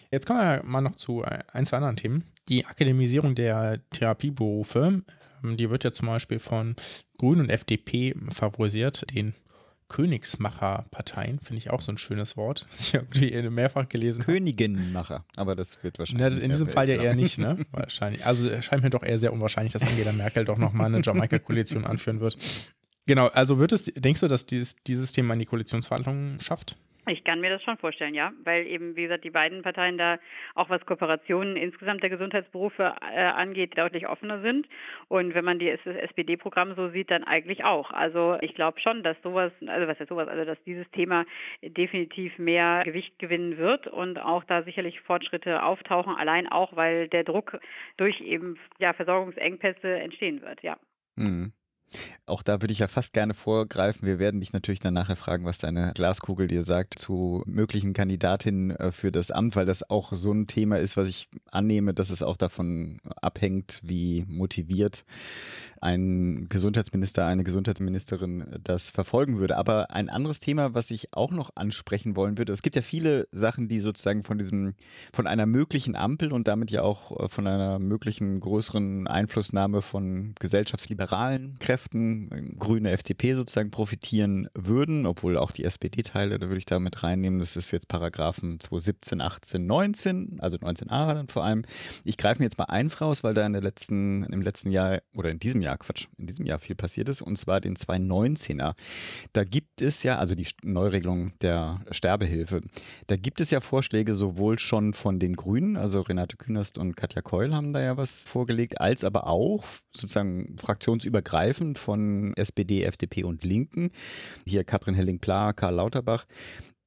Jetzt kommen wir mal noch zu ein, zwei anderen Themen. Die Akademisierung der Therapieberufe, ähm, die wird ja zum Beispiel von Grünen und FDP favorisiert, den Königsmacher-Parteien, finde ich auch so ein schönes Wort. Das ich irgendwie mehrfach gelesen Königinnenmacher, aber das wird wahrscheinlich. Ja, in diesem Fall ja eher nicht, ne? Wahrscheinlich. Also erscheint mir doch eher sehr unwahrscheinlich, dass Angela Merkel doch nochmal eine Jamaika-Koalition anführen wird. Genau, also wird es, denkst du, dass dieses, dieses Thema in die Koalitionsverhandlungen schafft? Ich kann mir das schon vorstellen, ja, weil eben, wie gesagt, die beiden Parteien da auch was Kooperationen insgesamt der Gesundheitsberufe äh, angeht, deutlich offener sind. Und wenn man die, SPD-Programm so sieht, dann eigentlich auch. Also ich glaube schon, dass sowas, also was ist sowas, also dass dieses Thema definitiv mehr Gewicht gewinnen wird und auch da sicherlich Fortschritte auftauchen, allein auch, weil der Druck durch eben ja Versorgungsengpässe entstehen wird, ja. Mhm. Auch da würde ich ja fast gerne vorgreifen. Wir werden dich natürlich dann nachher fragen, was deine Glaskugel dir sagt zu möglichen Kandidatinnen äh, für das Amt, weil das auch so ein Thema ist, was ich annehme, dass es auch davon abhängt, wie motiviert ein Gesundheitsminister, eine Gesundheitsministerin das verfolgen würde. Aber ein anderes Thema, was ich auch noch ansprechen wollen würde, es gibt ja viele Sachen, die sozusagen von diesem, von einer möglichen Ampel und damit ja auch äh, von einer möglichen größeren Einflussnahme von gesellschaftsliberalen Kräften, Grüne FDP sozusagen profitieren würden, obwohl auch die SPD-Teile, da würde ich da mit reinnehmen, das ist jetzt Paragraphen 217, 18, 19, also 19a dann vor allem. Ich greife mir jetzt mal eins raus, weil da in der letzten, im letzten Jahr oder in diesem Jahr Jahr, Quatsch, in diesem Jahr viel passiert ist, und zwar den 219er. Da gibt es ja, also die Neuregelung der Sterbehilfe, da gibt es ja Vorschläge sowohl schon von den Grünen, also Renate Künast und Katja Keul haben da ja was vorgelegt, als aber auch sozusagen fraktionsübergreifend von SPD, FDP und Linken. Hier Katrin Helling-Pla, Karl Lauterbach.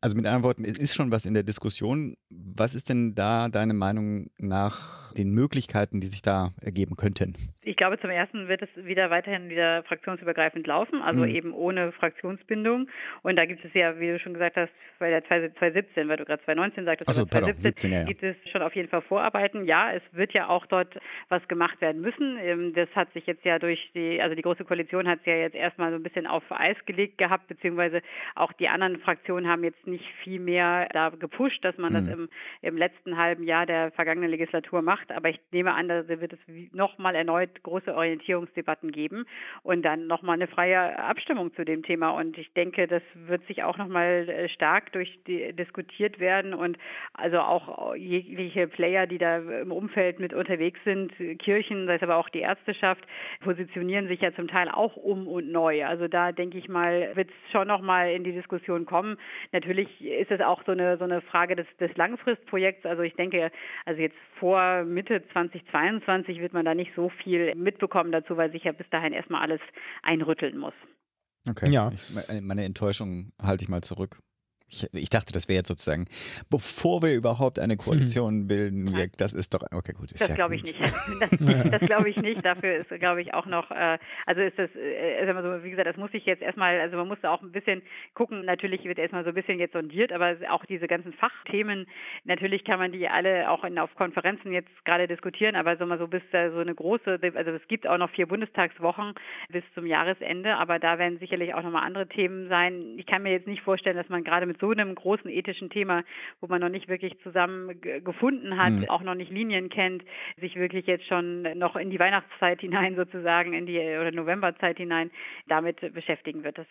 Also mit anderen Worten, es ist schon was in der Diskussion. Was ist denn da deine Meinung nach den Möglichkeiten, die sich da ergeben könnten? Ich glaube, zum ersten wird es wieder weiterhin wieder fraktionsübergreifend laufen, also mhm. eben ohne Fraktionsbindung. Und da gibt es ja, wie du schon gesagt hast, bei der 2017, weil du gerade 2019 sagtest, so, 2017 17, ja, ja. gibt es schon auf jeden Fall Vorarbeiten. Ja, es wird ja auch dort was gemacht werden müssen. Ähm, das hat sich jetzt ja durch die, also die Große Koalition hat es ja jetzt erstmal so ein bisschen auf Eis gelegt gehabt, beziehungsweise auch die anderen Fraktionen haben jetzt nicht viel mehr da gepusht, dass man mhm. das im, im letzten halben Jahr der vergangenen Legislatur macht. Aber ich nehme an, da wird es nochmal erneut große Orientierungsdebatten geben und dann nochmal eine freie Abstimmung zu dem Thema. Und ich denke, das wird sich auch nochmal äh, stark durch diskutiert werden und also auch jegliche Player, die da im Umfeld mit unterwegs sind, Kirchen, sei es aber auch die Ärzteschaft, positionieren sich ja zum Teil auch um und neu. Also da denke ich mal, wird es schon nochmal in die Diskussion kommen. Natürlich natürlich ist es auch so eine, so eine Frage des, des Langfristprojekts. Also ich denke, also jetzt vor Mitte 2022 wird man da nicht so viel mitbekommen dazu, weil sich ja bis dahin erstmal alles einrütteln muss. Okay. Ja. Ich, meine Enttäuschung halte ich mal zurück. Ich, ich, dachte, das wäre jetzt sozusagen, bevor wir überhaupt eine Koalition mhm. bilden, wir, das ist doch, okay, gut. Ist das ja glaube ich nicht. Das, das glaube ich nicht. Dafür ist, glaube ich, auch noch, äh, also ist das, äh, sagen wir so, wie gesagt, das muss ich jetzt erstmal, also man muss da auch ein bisschen gucken, natürlich wird erstmal so ein bisschen jetzt sondiert, aber auch diese ganzen Fachthemen, natürlich kann man die alle auch in, auf Konferenzen jetzt gerade diskutieren, aber so mal so bis da so eine große, also es gibt auch noch vier Bundestagswochen bis zum Jahresende, aber da werden sicherlich auch nochmal andere Themen sein. Ich kann mir jetzt nicht vorstellen, dass man gerade mit so einem großen ethischen Thema, wo man noch nicht wirklich zusammen gefunden hat, mhm. auch noch nicht Linien kennt, sich wirklich jetzt schon noch in die Weihnachtszeit hinein sozusagen, in die oder Novemberzeit hinein damit beschäftigen wird. Das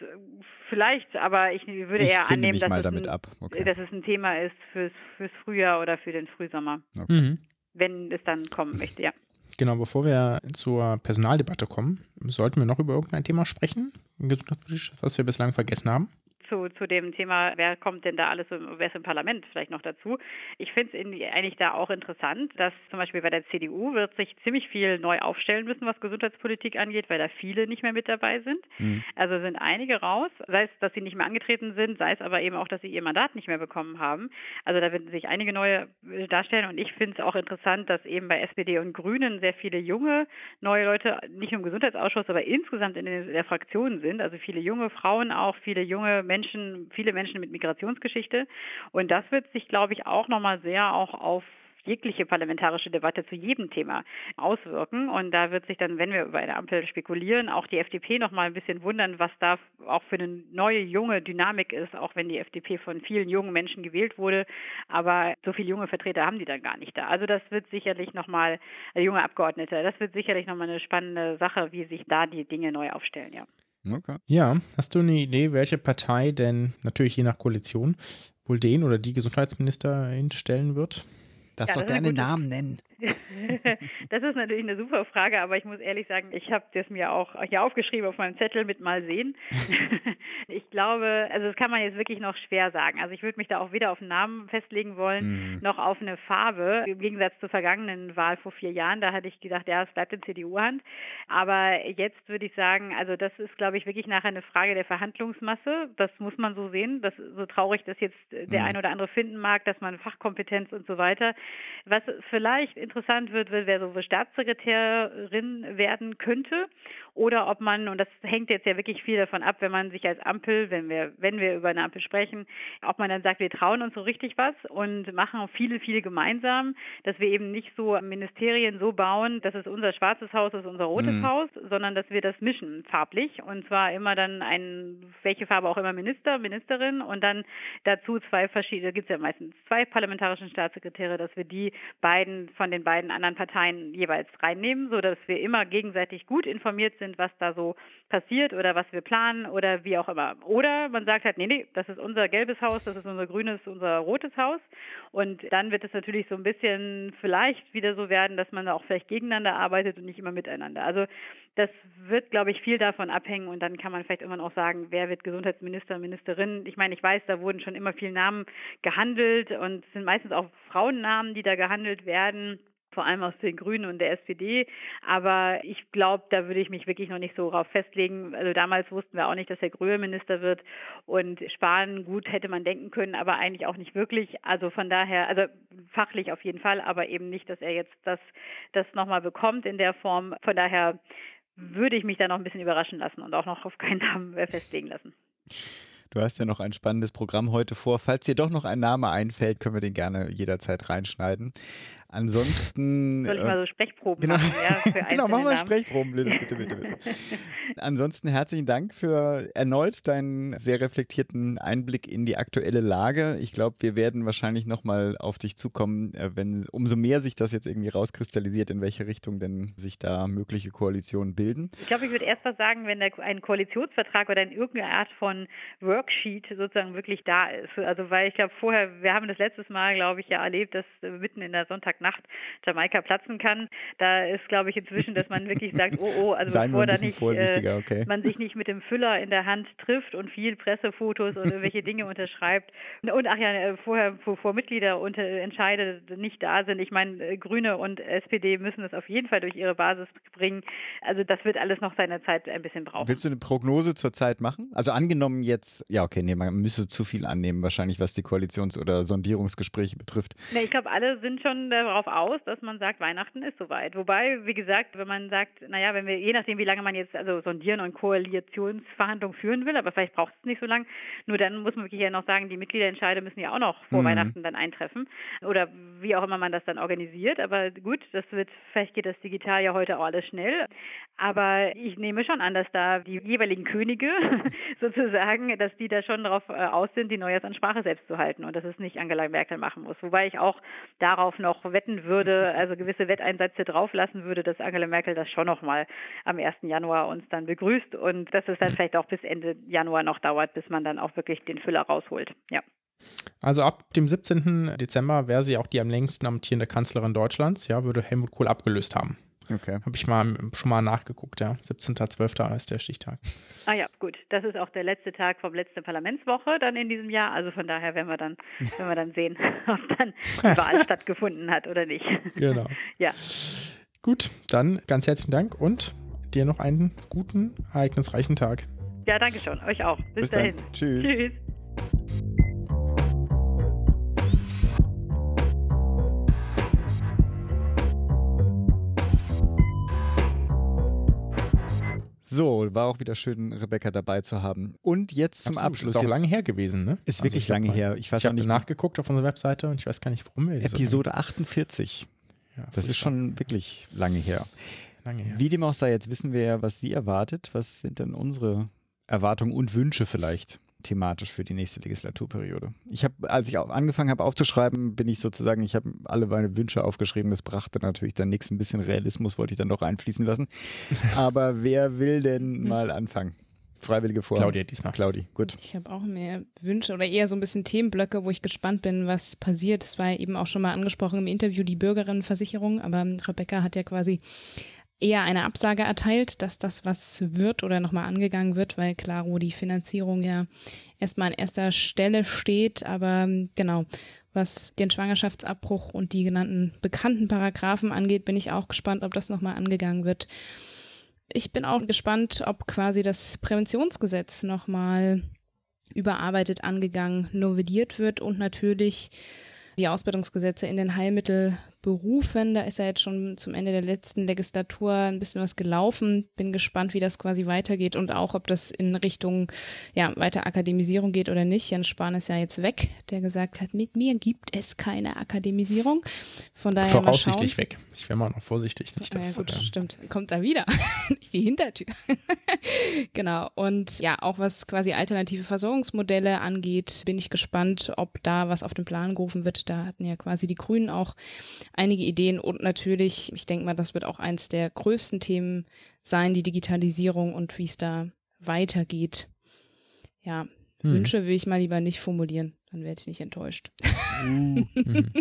vielleicht, aber ich würde ich eher annehmen, dass es, ein, okay. dass es, ein, Thema ist fürs, fürs Frühjahr oder für den Frühsommer. Okay. Mhm. Wenn es dann kommen möchte, ja. Genau, bevor wir zur Personaldebatte kommen, sollten wir noch über irgendein Thema sprechen, was wir bislang vergessen haben zu, zu dem Thema, wer kommt denn da alles, wer ist im Parlament vielleicht noch dazu. Ich finde es eigentlich da auch interessant, dass zum Beispiel bei der CDU wird sich ziemlich viel neu aufstellen müssen, was Gesundheitspolitik angeht, weil da viele nicht mehr mit dabei sind. Mhm. Also sind einige raus, sei es, dass sie nicht mehr angetreten sind, sei es aber eben auch, dass sie ihr Mandat nicht mehr bekommen haben. Also da werden sich einige neue darstellen und ich finde es auch interessant, dass eben bei SPD und Grünen sehr viele junge neue Leute, nicht nur im Gesundheitsausschuss, aber insgesamt in der Fraktion sind. Also viele junge Frauen auch, viele junge Menschen, Menschen, viele Menschen mit Migrationsgeschichte. Und das wird sich, glaube ich, auch nochmal sehr auch auf jegliche parlamentarische Debatte zu jedem Thema auswirken. Und da wird sich dann, wenn wir über eine Ampel spekulieren, auch die FDP noch mal ein bisschen wundern, was da auch für eine neue, junge Dynamik ist, auch wenn die FDP von vielen jungen Menschen gewählt wurde. Aber so viele junge Vertreter haben die dann gar nicht da. Also das wird sicherlich noch mal, äh, junge Abgeordnete, das wird sicherlich noch mal eine spannende Sache, wie sich da die Dinge neu aufstellen, ja. Okay. Ja, hast du eine Idee, welche Partei denn natürlich je nach Koalition wohl den oder die Gesundheitsministerin stellen wird? Darfst ja, doch gerne Namen nennen. das ist natürlich eine super Frage, aber ich muss ehrlich sagen, ich habe das mir auch hier aufgeschrieben auf meinem Zettel mit mal sehen. ich glaube, also das kann man jetzt wirklich noch schwer sagen. Also ich würde mich da auch weder auf einen Namen festlegen wollen, mhm. noch auf eine Farbe. Im Gegensatz zur vergangenen Wahl vor vier Jahren, da hatte ich gedacht, ja, es bleibt in CDU-Hand. Aber jetzt würde ich sagen, also das ist, glaube ich, wirklich nachher eine Frage der Verhandlungsmasse. Das muss man so sehen. Das so traurig das jetzt der mhm. ein oder andere finden mag, dass man Fachkompetenz und so weiter. Was vielleicht interessant wird, wer so Staatssekretärin werden könnte oder ob man, und das hängt jetzt ja wirklich viel davon ab, wenn man sich als Ampel, wenn wir, wenn wir über eine Ampel sprechen, ob man dann sagt, wir trauen uns so richtig was und machen viele, viele gemeinsam, dass wir eben nicht so Ministerien so bauen, das ist unser schwarzes Haus, das ist unser rotes mhm. Haus, sondern dass wir das mischen farblich und zwar immer dann ein, welche Farbe auch immer Minister, Ministerin und dann dazu zwei verschiedene, gibt es ja meistens zwei parlamentarischen Staatssekretäre, dass wir die beiden von den beiden anderen Parteien jeweils reinnehmen, sodass wir immer gegenseitig gut informiert sind sind, was da so passiert oder was wir planen oder wie auch immer. Oder man sagt halt, nee, nee, das ist unser gelbes Haus, das ist unser grünes, unser rotes Haus. Und dann wird es natürlich so ein bisschen vielleicht wieder so werden, dass man da auch vielleicht gegeneinander arbeitet und nicht immer miteinander. Also das wird, glaube ich, viel davon abhängen und dann kann man vielleicht immer noch sagen, wer wird Gesundheitsminister, Ministerin. Ich meine, ich weiß, da wurden schon immer viele Namen gehandelt und es sind meistens auch Frauennamen, die da gehandelt werden vor allem aus den Grünen und der SPD. Aber ich glaube, da würde ich mich wirklich noch nicht so darauf festlegen. Also damals wussten wir auch nicht, dass der Grüne Minister wird und Spahn, gut hätte man denken können, aber eigentlich auch nicht wirklich. Also von daher, also fachlich auf jeden Fall, aber eben nicht, dass er jetzt das, das nochmal bekommt in der Form. Von daher würde ich mich da noch ein bisschen überraschen lassen und auch noch auf keinen Namen festlegen lassen. Du hast ja noch ein spannendes Programm heute vor. Falls dir doch noch ein Name einfällt, können wir den gerne jederzeit reinschneiden. Ansonsten. Soll ich mal so äh, Sprechproben genau, machen? Ja, genau, machen wir Sprechproben, bitte, bitte, bitte. Ansonsten herzlichen Dank für erneut deinen sehr reflektierten Einblick in die aktuelle Lage. Ich glaube, wir werden wahrscheinlich nochmal auf dich zukommen, äh, wenn umso mehr sich das jetzt irgendwie rauskristallisiert, in welche Richtung denn sich da mögliche Koalitionen bilden. Ich glaube, ich würde erst mal sagen, wenn ein Koalitionsvertrag oder in irgendeiner Art von Worksheet sozusagen wirklich da ist. Also weil ich glaube vorher, wir haben das letztes Mal, glaube ich, ja erlebt, dass mitten in der Sonntag Nacht Jamaika platzen kann. Da ist, glaube ich, inzwischen, dass man wirklich sagt, oh, oh, also Seien bevor da nicht äh, okay. man sich nicht mit dem Füller in der Hand trifft und viel Pressefotos oder irgendwelche Dinge unterschreibt. Und ach ja, äh, vorher, bevor Mitglieder unter Entscheide nicht da sind. Ich meine, äh, Grüne und SPD müssen das auf jeden Fall durch ihre Basis bringen. Also das wird alles noch seine Zeit ein bisschen brauchen. Willst du eine Prognose zur Zeit machen? Also angenommen jetzt, ja okay, nee, man müsste zu viel annehmen wahrscheinlich, was die Koalitions- oder Sondierungsgespräche betrifft. Nee, ich glaube, alle sind schon darauf aus, dass man sagt, Weihnachten ist soweit. Wobei, wie gesagt, wenn man sagt, naja, wenn wir, je nachdem, wie lange man jetzt also sondieren und Koalitionsverhandlungen führen will, aber vielleicht braucht es nicht so lange, nur dann muss man wirklich ja noch sagen, die Mitgliederentscheide müssen ja auch noch vor mhm. Weihnachten dann eintreffen oder wie auch immer man das dann organisiert. Aber gut, das wird, vielleicht geht das digital ja heute auch alles schnell. Aber ich nehme schon an, dass da die jeweiligen Könige sozusagen, dass die da schon darauf äh, aus sind, die Neujahrsansprache selbst zu halten und dass es nicht Angela Merkel machen muss. Wobei ich auch darauf noch wetten würde, also gewisse Wetteinsätze drauflassen würde, dass Angela Merkel das schon nochmal am 1. Januar uns dann begrüßt und dass es dann vielleicht auch bis Ende Januar noch dauert, bis man dann auch wirklich den Füller rausholt. Ja. Also ab dem 17. Dezember wäre sie auch die am längsten amtierende Kanzlerin Deutschlands, ja, würde Helmut Kohl abgelöst haben. Okay. Habe ich mal schon mal nachgeguckt, ja. 17.12. ist der Stichtag. Ah ja, gut. Das ist auch der letzte Tag vom letzten Parlamentswoche dann in diesem Jahr. Also von daher werden wir dann, werden wir dann sehen, ob dann die Wahl stattgefunden hat oder nicht. Genau. ja. Gut, dann ganz herzlichen Dank und dir noch einen guten, ereignisreichen Tag. Ja, danke schon. Euch auch. Bis, Bis dahin. Dann. Tschüss. Tschüss. So, war auch wieder schön, Rebecca dabei zu haben. Und jetzt zum Absolut. Abschluss. Ist auch lange her gewesen, ne? Ist also wirklich lange her. Ich, ich habe nachgeguckt auf unserer Webseite und ich weiß gar nicht, warum wir Episode 48. Ja, das ist schon wirklich lange her. lange her. Wie dem auch sei, jetzt wissen wir ja, was sie erwartet. Was sind denn unsere Erwartungen und Wünsche vielleicht? Thematisch für die nächste Legislaturperiode. Ich habe, als ich angefangen habe aufzuschreiben, bin ich sozusagen, ich habe alle meine Wünsche aufgeschrieben. Das brachte natürlich dann nichts. Ein bisschen Realismus wollte ich dann doch einfließen lassen. Aber wer will denn mal anfangen? Freiwillige vor. Claudia diesmal. Claudi, gut. Ich habe auch mehr Wünsche oder eher so ein bisschen Themenblöcke, wo ich gespannt bin, was passiert. Es war eben auch schon mal angesprochen im Interview die Bürgerinnenversicherung, aber Rebecca hat ja quasi eher eine Absage erteilt, dass das was wird oder nochmal angegangen wird, weil klar, wo die Finanzierung ja erstmal an erster Stelle steht, aber genau, was den Schwangerschaftsabbruch und die genannten bekannten Paragraphen angeht, bin ich auch gespannt, ob das nochmal angegangen wird. Ich bin auch gespannt, ob quasi das Präventionsgesetz nochmal überarbeitet, angegangen, novelliert wird und natürlich die Ausbildungsgesetze in den Heilmittelberufen. Da ist ja jetzt schon zum Ende der letzten Legislatur ein bisschen was gelaufen. Bin gespannt, wie das quasi weitergeht und auch, ob das in Richtung ja, weiter Akademisierung geht oder nicht. Jens Spahn ist ja jetzt weg, der gesagt hat, mit mir gibt es keine Akademisierung. Von daher Voraussichtlich weg. Ich wäre mal noch vorsichtig. Nicht, dass, ja, gut, äh, stimmt. Kommt da wieder. nicht die Hintertür. genau. Und ja, auch was quasi alternative Versorgungsmodelle angeht, bin ich gespannt, ob da was auf den Plan gerufen wird da hatten ja quasi die Grünen auch einige Ideen und natürlich, ich denke mal, das wird auch eins der größten Themen sein, die Digitalisierung und wie es da weitergeht. Ja, hm. Wünsche will ich mal lieber nicht formulieren, dann werde ich nicht enttäuscht. Uh. hm.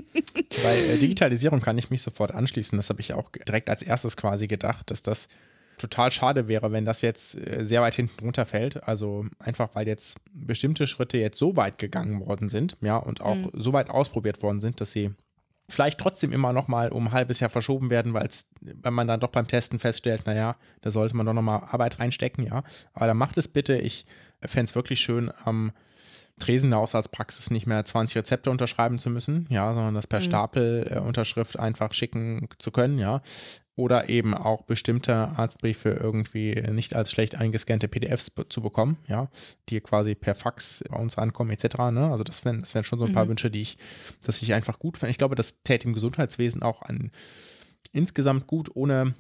Bei äh, Digitalisierung kann ich mich sofort anschließen. Das habe ich auch direkt als erstes quasi gedacht, dass das total schade wäre, wenn das jetzt äh, sehr weit hinten runterfällt. Also einfach, weil jetzt bestimmte Schritte jetzt so weit gegangen worden sind, ja, und auch mhm. so weit ausprobiert worden sind, dass sie vielleicht trotzdem immer noch mal um ein halbes Jahr verschoben werden, weil es, wenn man dann doch beim Testen feststellt, naja, da sollte man doch noch mal Arbeit reinstecken, ja. Aber dann macht es bitte. Ich fände es wirklich schön, am Tresen der Haushaltspraxis nicht mehr 20 Rezepte unterschreiben zu müssen, ja, sondern das per mhm. Stapelunterschrift einfach schicken zu können, ja oder eben auch bestimmte Arztbriefe irgendwie nicht als schlecht eingescannte PDFs zu bekommen, ja, die quasi per Fax bei uns ankommen, etc. Ne? Also das wären das wären schon so ein paar mhm. Wünsche, die ich, dass ich einfach gut finde. Ich glaube, das täte im Gesundheitswesen auch an insgesamt gut, ohne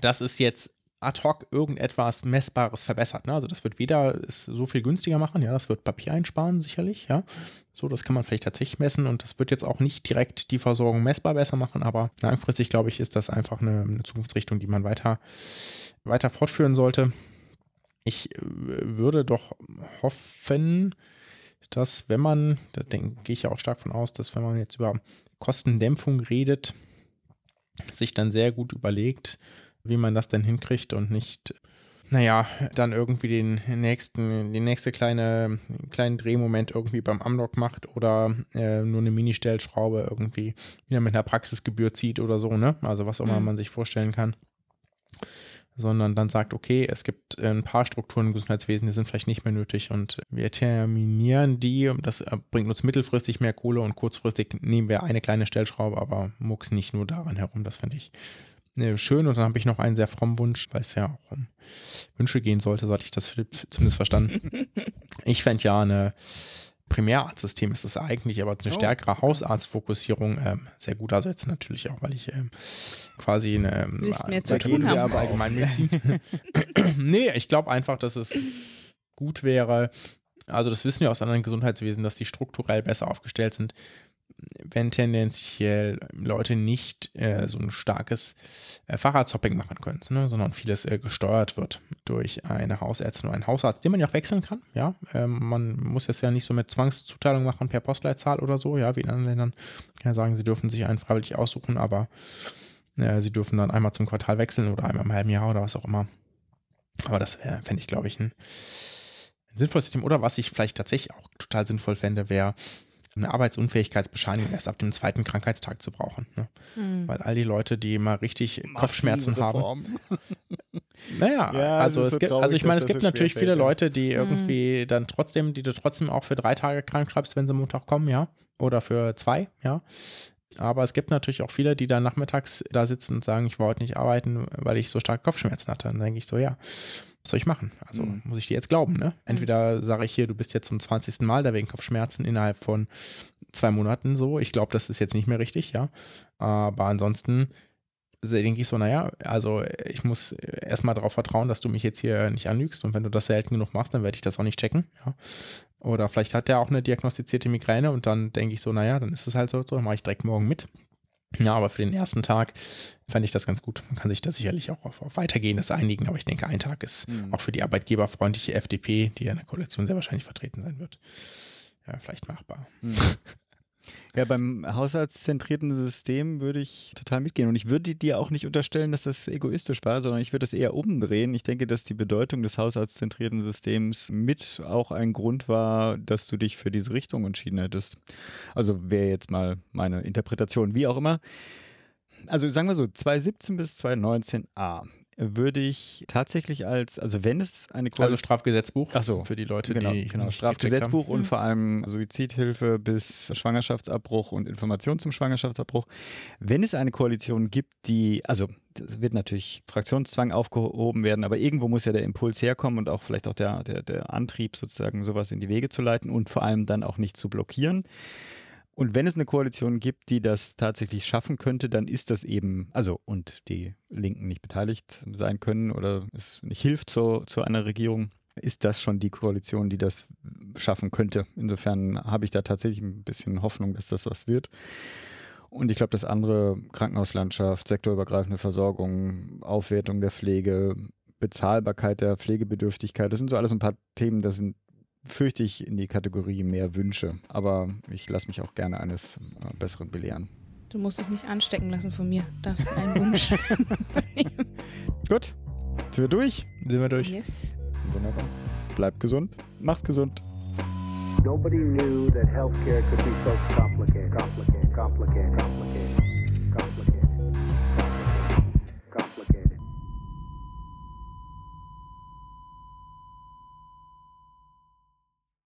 dass es jetzt ad hoc irgendetwas Messbares verbessert. Ne? Also das wird weder es so viel günstiger machen, ja, das wird Papier einsparen, sicherlich, ja. So, das kann man vielleicht tatsächlich messen und das wird jetzt auch nicht direkt die Versorgung messbar besser machen, aber langfristig, glaube ich, ist das einfach eine, eine Zukunftsrichtung, die man weiter, weiter fortführen sollte. Ich äh, würde doch hoffen, dass wenn man, da denke ich ja auch stark von aus, dass wenn man jetzt über Kostendämpfung redet, sich dann sehr gut überlegt, wie man das denn hinkriegt und nicht, naja, dann irgendwie den nächsten, die nächste kleine, kleinen Drehmoment irgendwie beim Amlock macht oder äh, nur eine Mini-Stellschraube irgendwie wieder mit einer Praxisgebühr zieht oder so, ne? Also was auch immer mhm. man sich vorstellen kann. Sondern dann sagt, okay, es gibt ein paar Strukturen im Gesundheitswesen, die sind vielleicht nicht mehr nötig und wir terminieren die. Das bringt uns mittelfristig mehr Kohle und kurzfristig nehmen wir eine kleine Stellschraube, aber mucks nicht nur daran herum. Das finde ich äh, schön. Und dann habe ich noch einen sehr frommen Wunsch, weil es ja auch um Wünsche gehen sollte, so hatte ich das zumindest verstanden. ich fände ja eine Primärarztsystem ist es eigentlich, aber eine oh, stärkere Hausarztfokussierung ähm, sehr gut. Also jetzt natürlich auch, weil ich ähm, quasi eine ähm, mehr zu tun haben. Allgemeinmedizin. nee, ich glaube einfach, dass es gut wäre. Also das wissen wir aus anderen Gesundheitswesen, dass die strukturell besser aufgestellt sind, wenn tendenziell Leute nicht äh, so ein starkes äh, Fahrradhopping machen können, ne, sondern vieles äh, gesteuert wird durch eine Hausärztin oder einen Hausarzt, den man ja auch wechseln kann. Ja, ähm, man muss es ja nicht so mit Zwangszuteilung machen per Postleitzahl oder so. Ja, wie in anderen Ländern kann ja sagen, sie dürfen sich einen freiwillig aussuchen, aber äh, sie dürfen dann einmal zum Quartal wechseln oder einmal im halben Jahr oder was auch immer. Aber das fände ich, glaube ich, ein, ein sinnvolles System. Oder was ich vielleicht tatsächlich auch total sinnvoll fände, wäre eine Arbeitsunfähigkeitsbescheinigung erst ab dem zweiten Krankheitstag zu brauchen. Ne? Mhm. Weil all die Leute, die mal richtig Massive Kopfschmerzen Reform. haben. naja, ja, also, es so gibt, also ich meine, es gibt so natürlich viele Leute, die hm. irgendwie mhm. dann trotzdem, die du trotzdem auch für drei Tage krank schreibst, wenn sie Montag kommen, ja. Oder für zwei, ja. Aber es gibt natürlich auch viele, die dann nachmittags da sitzen und sagen, ich wollte heute nicht arbeiten, weil ich so starke Kopfschmerzen hatte. Dann denke ich so, ja was soll ich machen? Also mhm. muss ich dir jetzt glauben, ne? Entweder sage ich hier, du bist jetzt zum 20. Mal da wegen Kopfschmerzen innerhalb von zwei Monaten so. Ich glaube, das ist jetzt nicht mehr richtig, ja. Aber ansonsten denke ich so, naja, also ich muss erstmal darauf vertrauen, dass du mich jetzt hier nicht anlügst und wenn du das selten genug machst, dann werde ich das auch nicht checken, ja. Oder vielleicht hat er auch eine diagnostizierte Migräne und dann denke ich so, naja, dann ist es halt so, so dann mache ich direkt morgen mit. Ja, aber für den ersten Tag fand ich das ganz gut. Man kann sich da sicherlich auch auf, auf Weitergehendes einigen, aber ich denke, ein Tag ist mhm. auch für die arbeitgeberfreundliche FDP, die ja in der Koalition sehr wahrscheinlich vertreten sein wird, ja, vielleicht machbar. Mhm. Ja, beim haushaltszentrierten System würde ich total mitgehen. Und ich würde dir auch nicht unterstellen, dass das egoistisch war, sondern ich würde es eher umdrehen. Ich denke, dass die Bedeutung des haushaltszentrierten Systems mit auch ein Grund war, dass du dich für diese Richtung entschieden hättest. Also wäre jetzt mal meine Interpretation, wie auch immer. Also sagen wir so, 2017 bis 2019a würde ich tatsächlich als, also wenn es eine Quali Also Strafgesetzbuch Ach so, für die Leute, genau, die genau, Strafgesetzbuch und mhm. vor allem Suizidhilfe bis Schwangerschaftsabbruch und Information zum Schwangerschaftsabbruch. Wenn es eine Koalition gibt, die, also es wird natürlich Fraktionszwang aufgehoben werden, aber irgendwo muss ja der Impuls herkommen und auch vielleicht auch der, der, der Antrieb sozusagen sowas in die Wege zu leiten und vor allem dann auch nicht zu blockieren. Und wenn es eine Koalition gibt, die das tatsächlich schaffen könnte, dann ist das eben, also und die Linken nicht beteiligt sein können oder es nicht hilft zu, zu einer Regierung, ist das schon die Koalition, die das schaffen könnte. Insofern habe ich da tatsächlich ein bisschen Hoffnung, dass das was wird. Und ich glaube, das andere Krankenhauslandschaft, sektorübergreifende Versorgung, Aufwertung der Pflege, Bezahlbarkeit der Pflegebedürftigkeit, das sind so alles ein paar Themen, das sind fürchte ich in die Kategorie mehr Wünsche. Aber ich lasse mich auch gerne eines äh, Besseren belehren. Du musst dich nicht anstecken lassen von mir. Darfst einen Wunsch Gut. Sind wir durch? Sind wir durch. Yes. Wunderbar. Bleibt gesund. Macht gesund. Nobody knew that healthcare could be so complicated, complicated, complicated, complicated.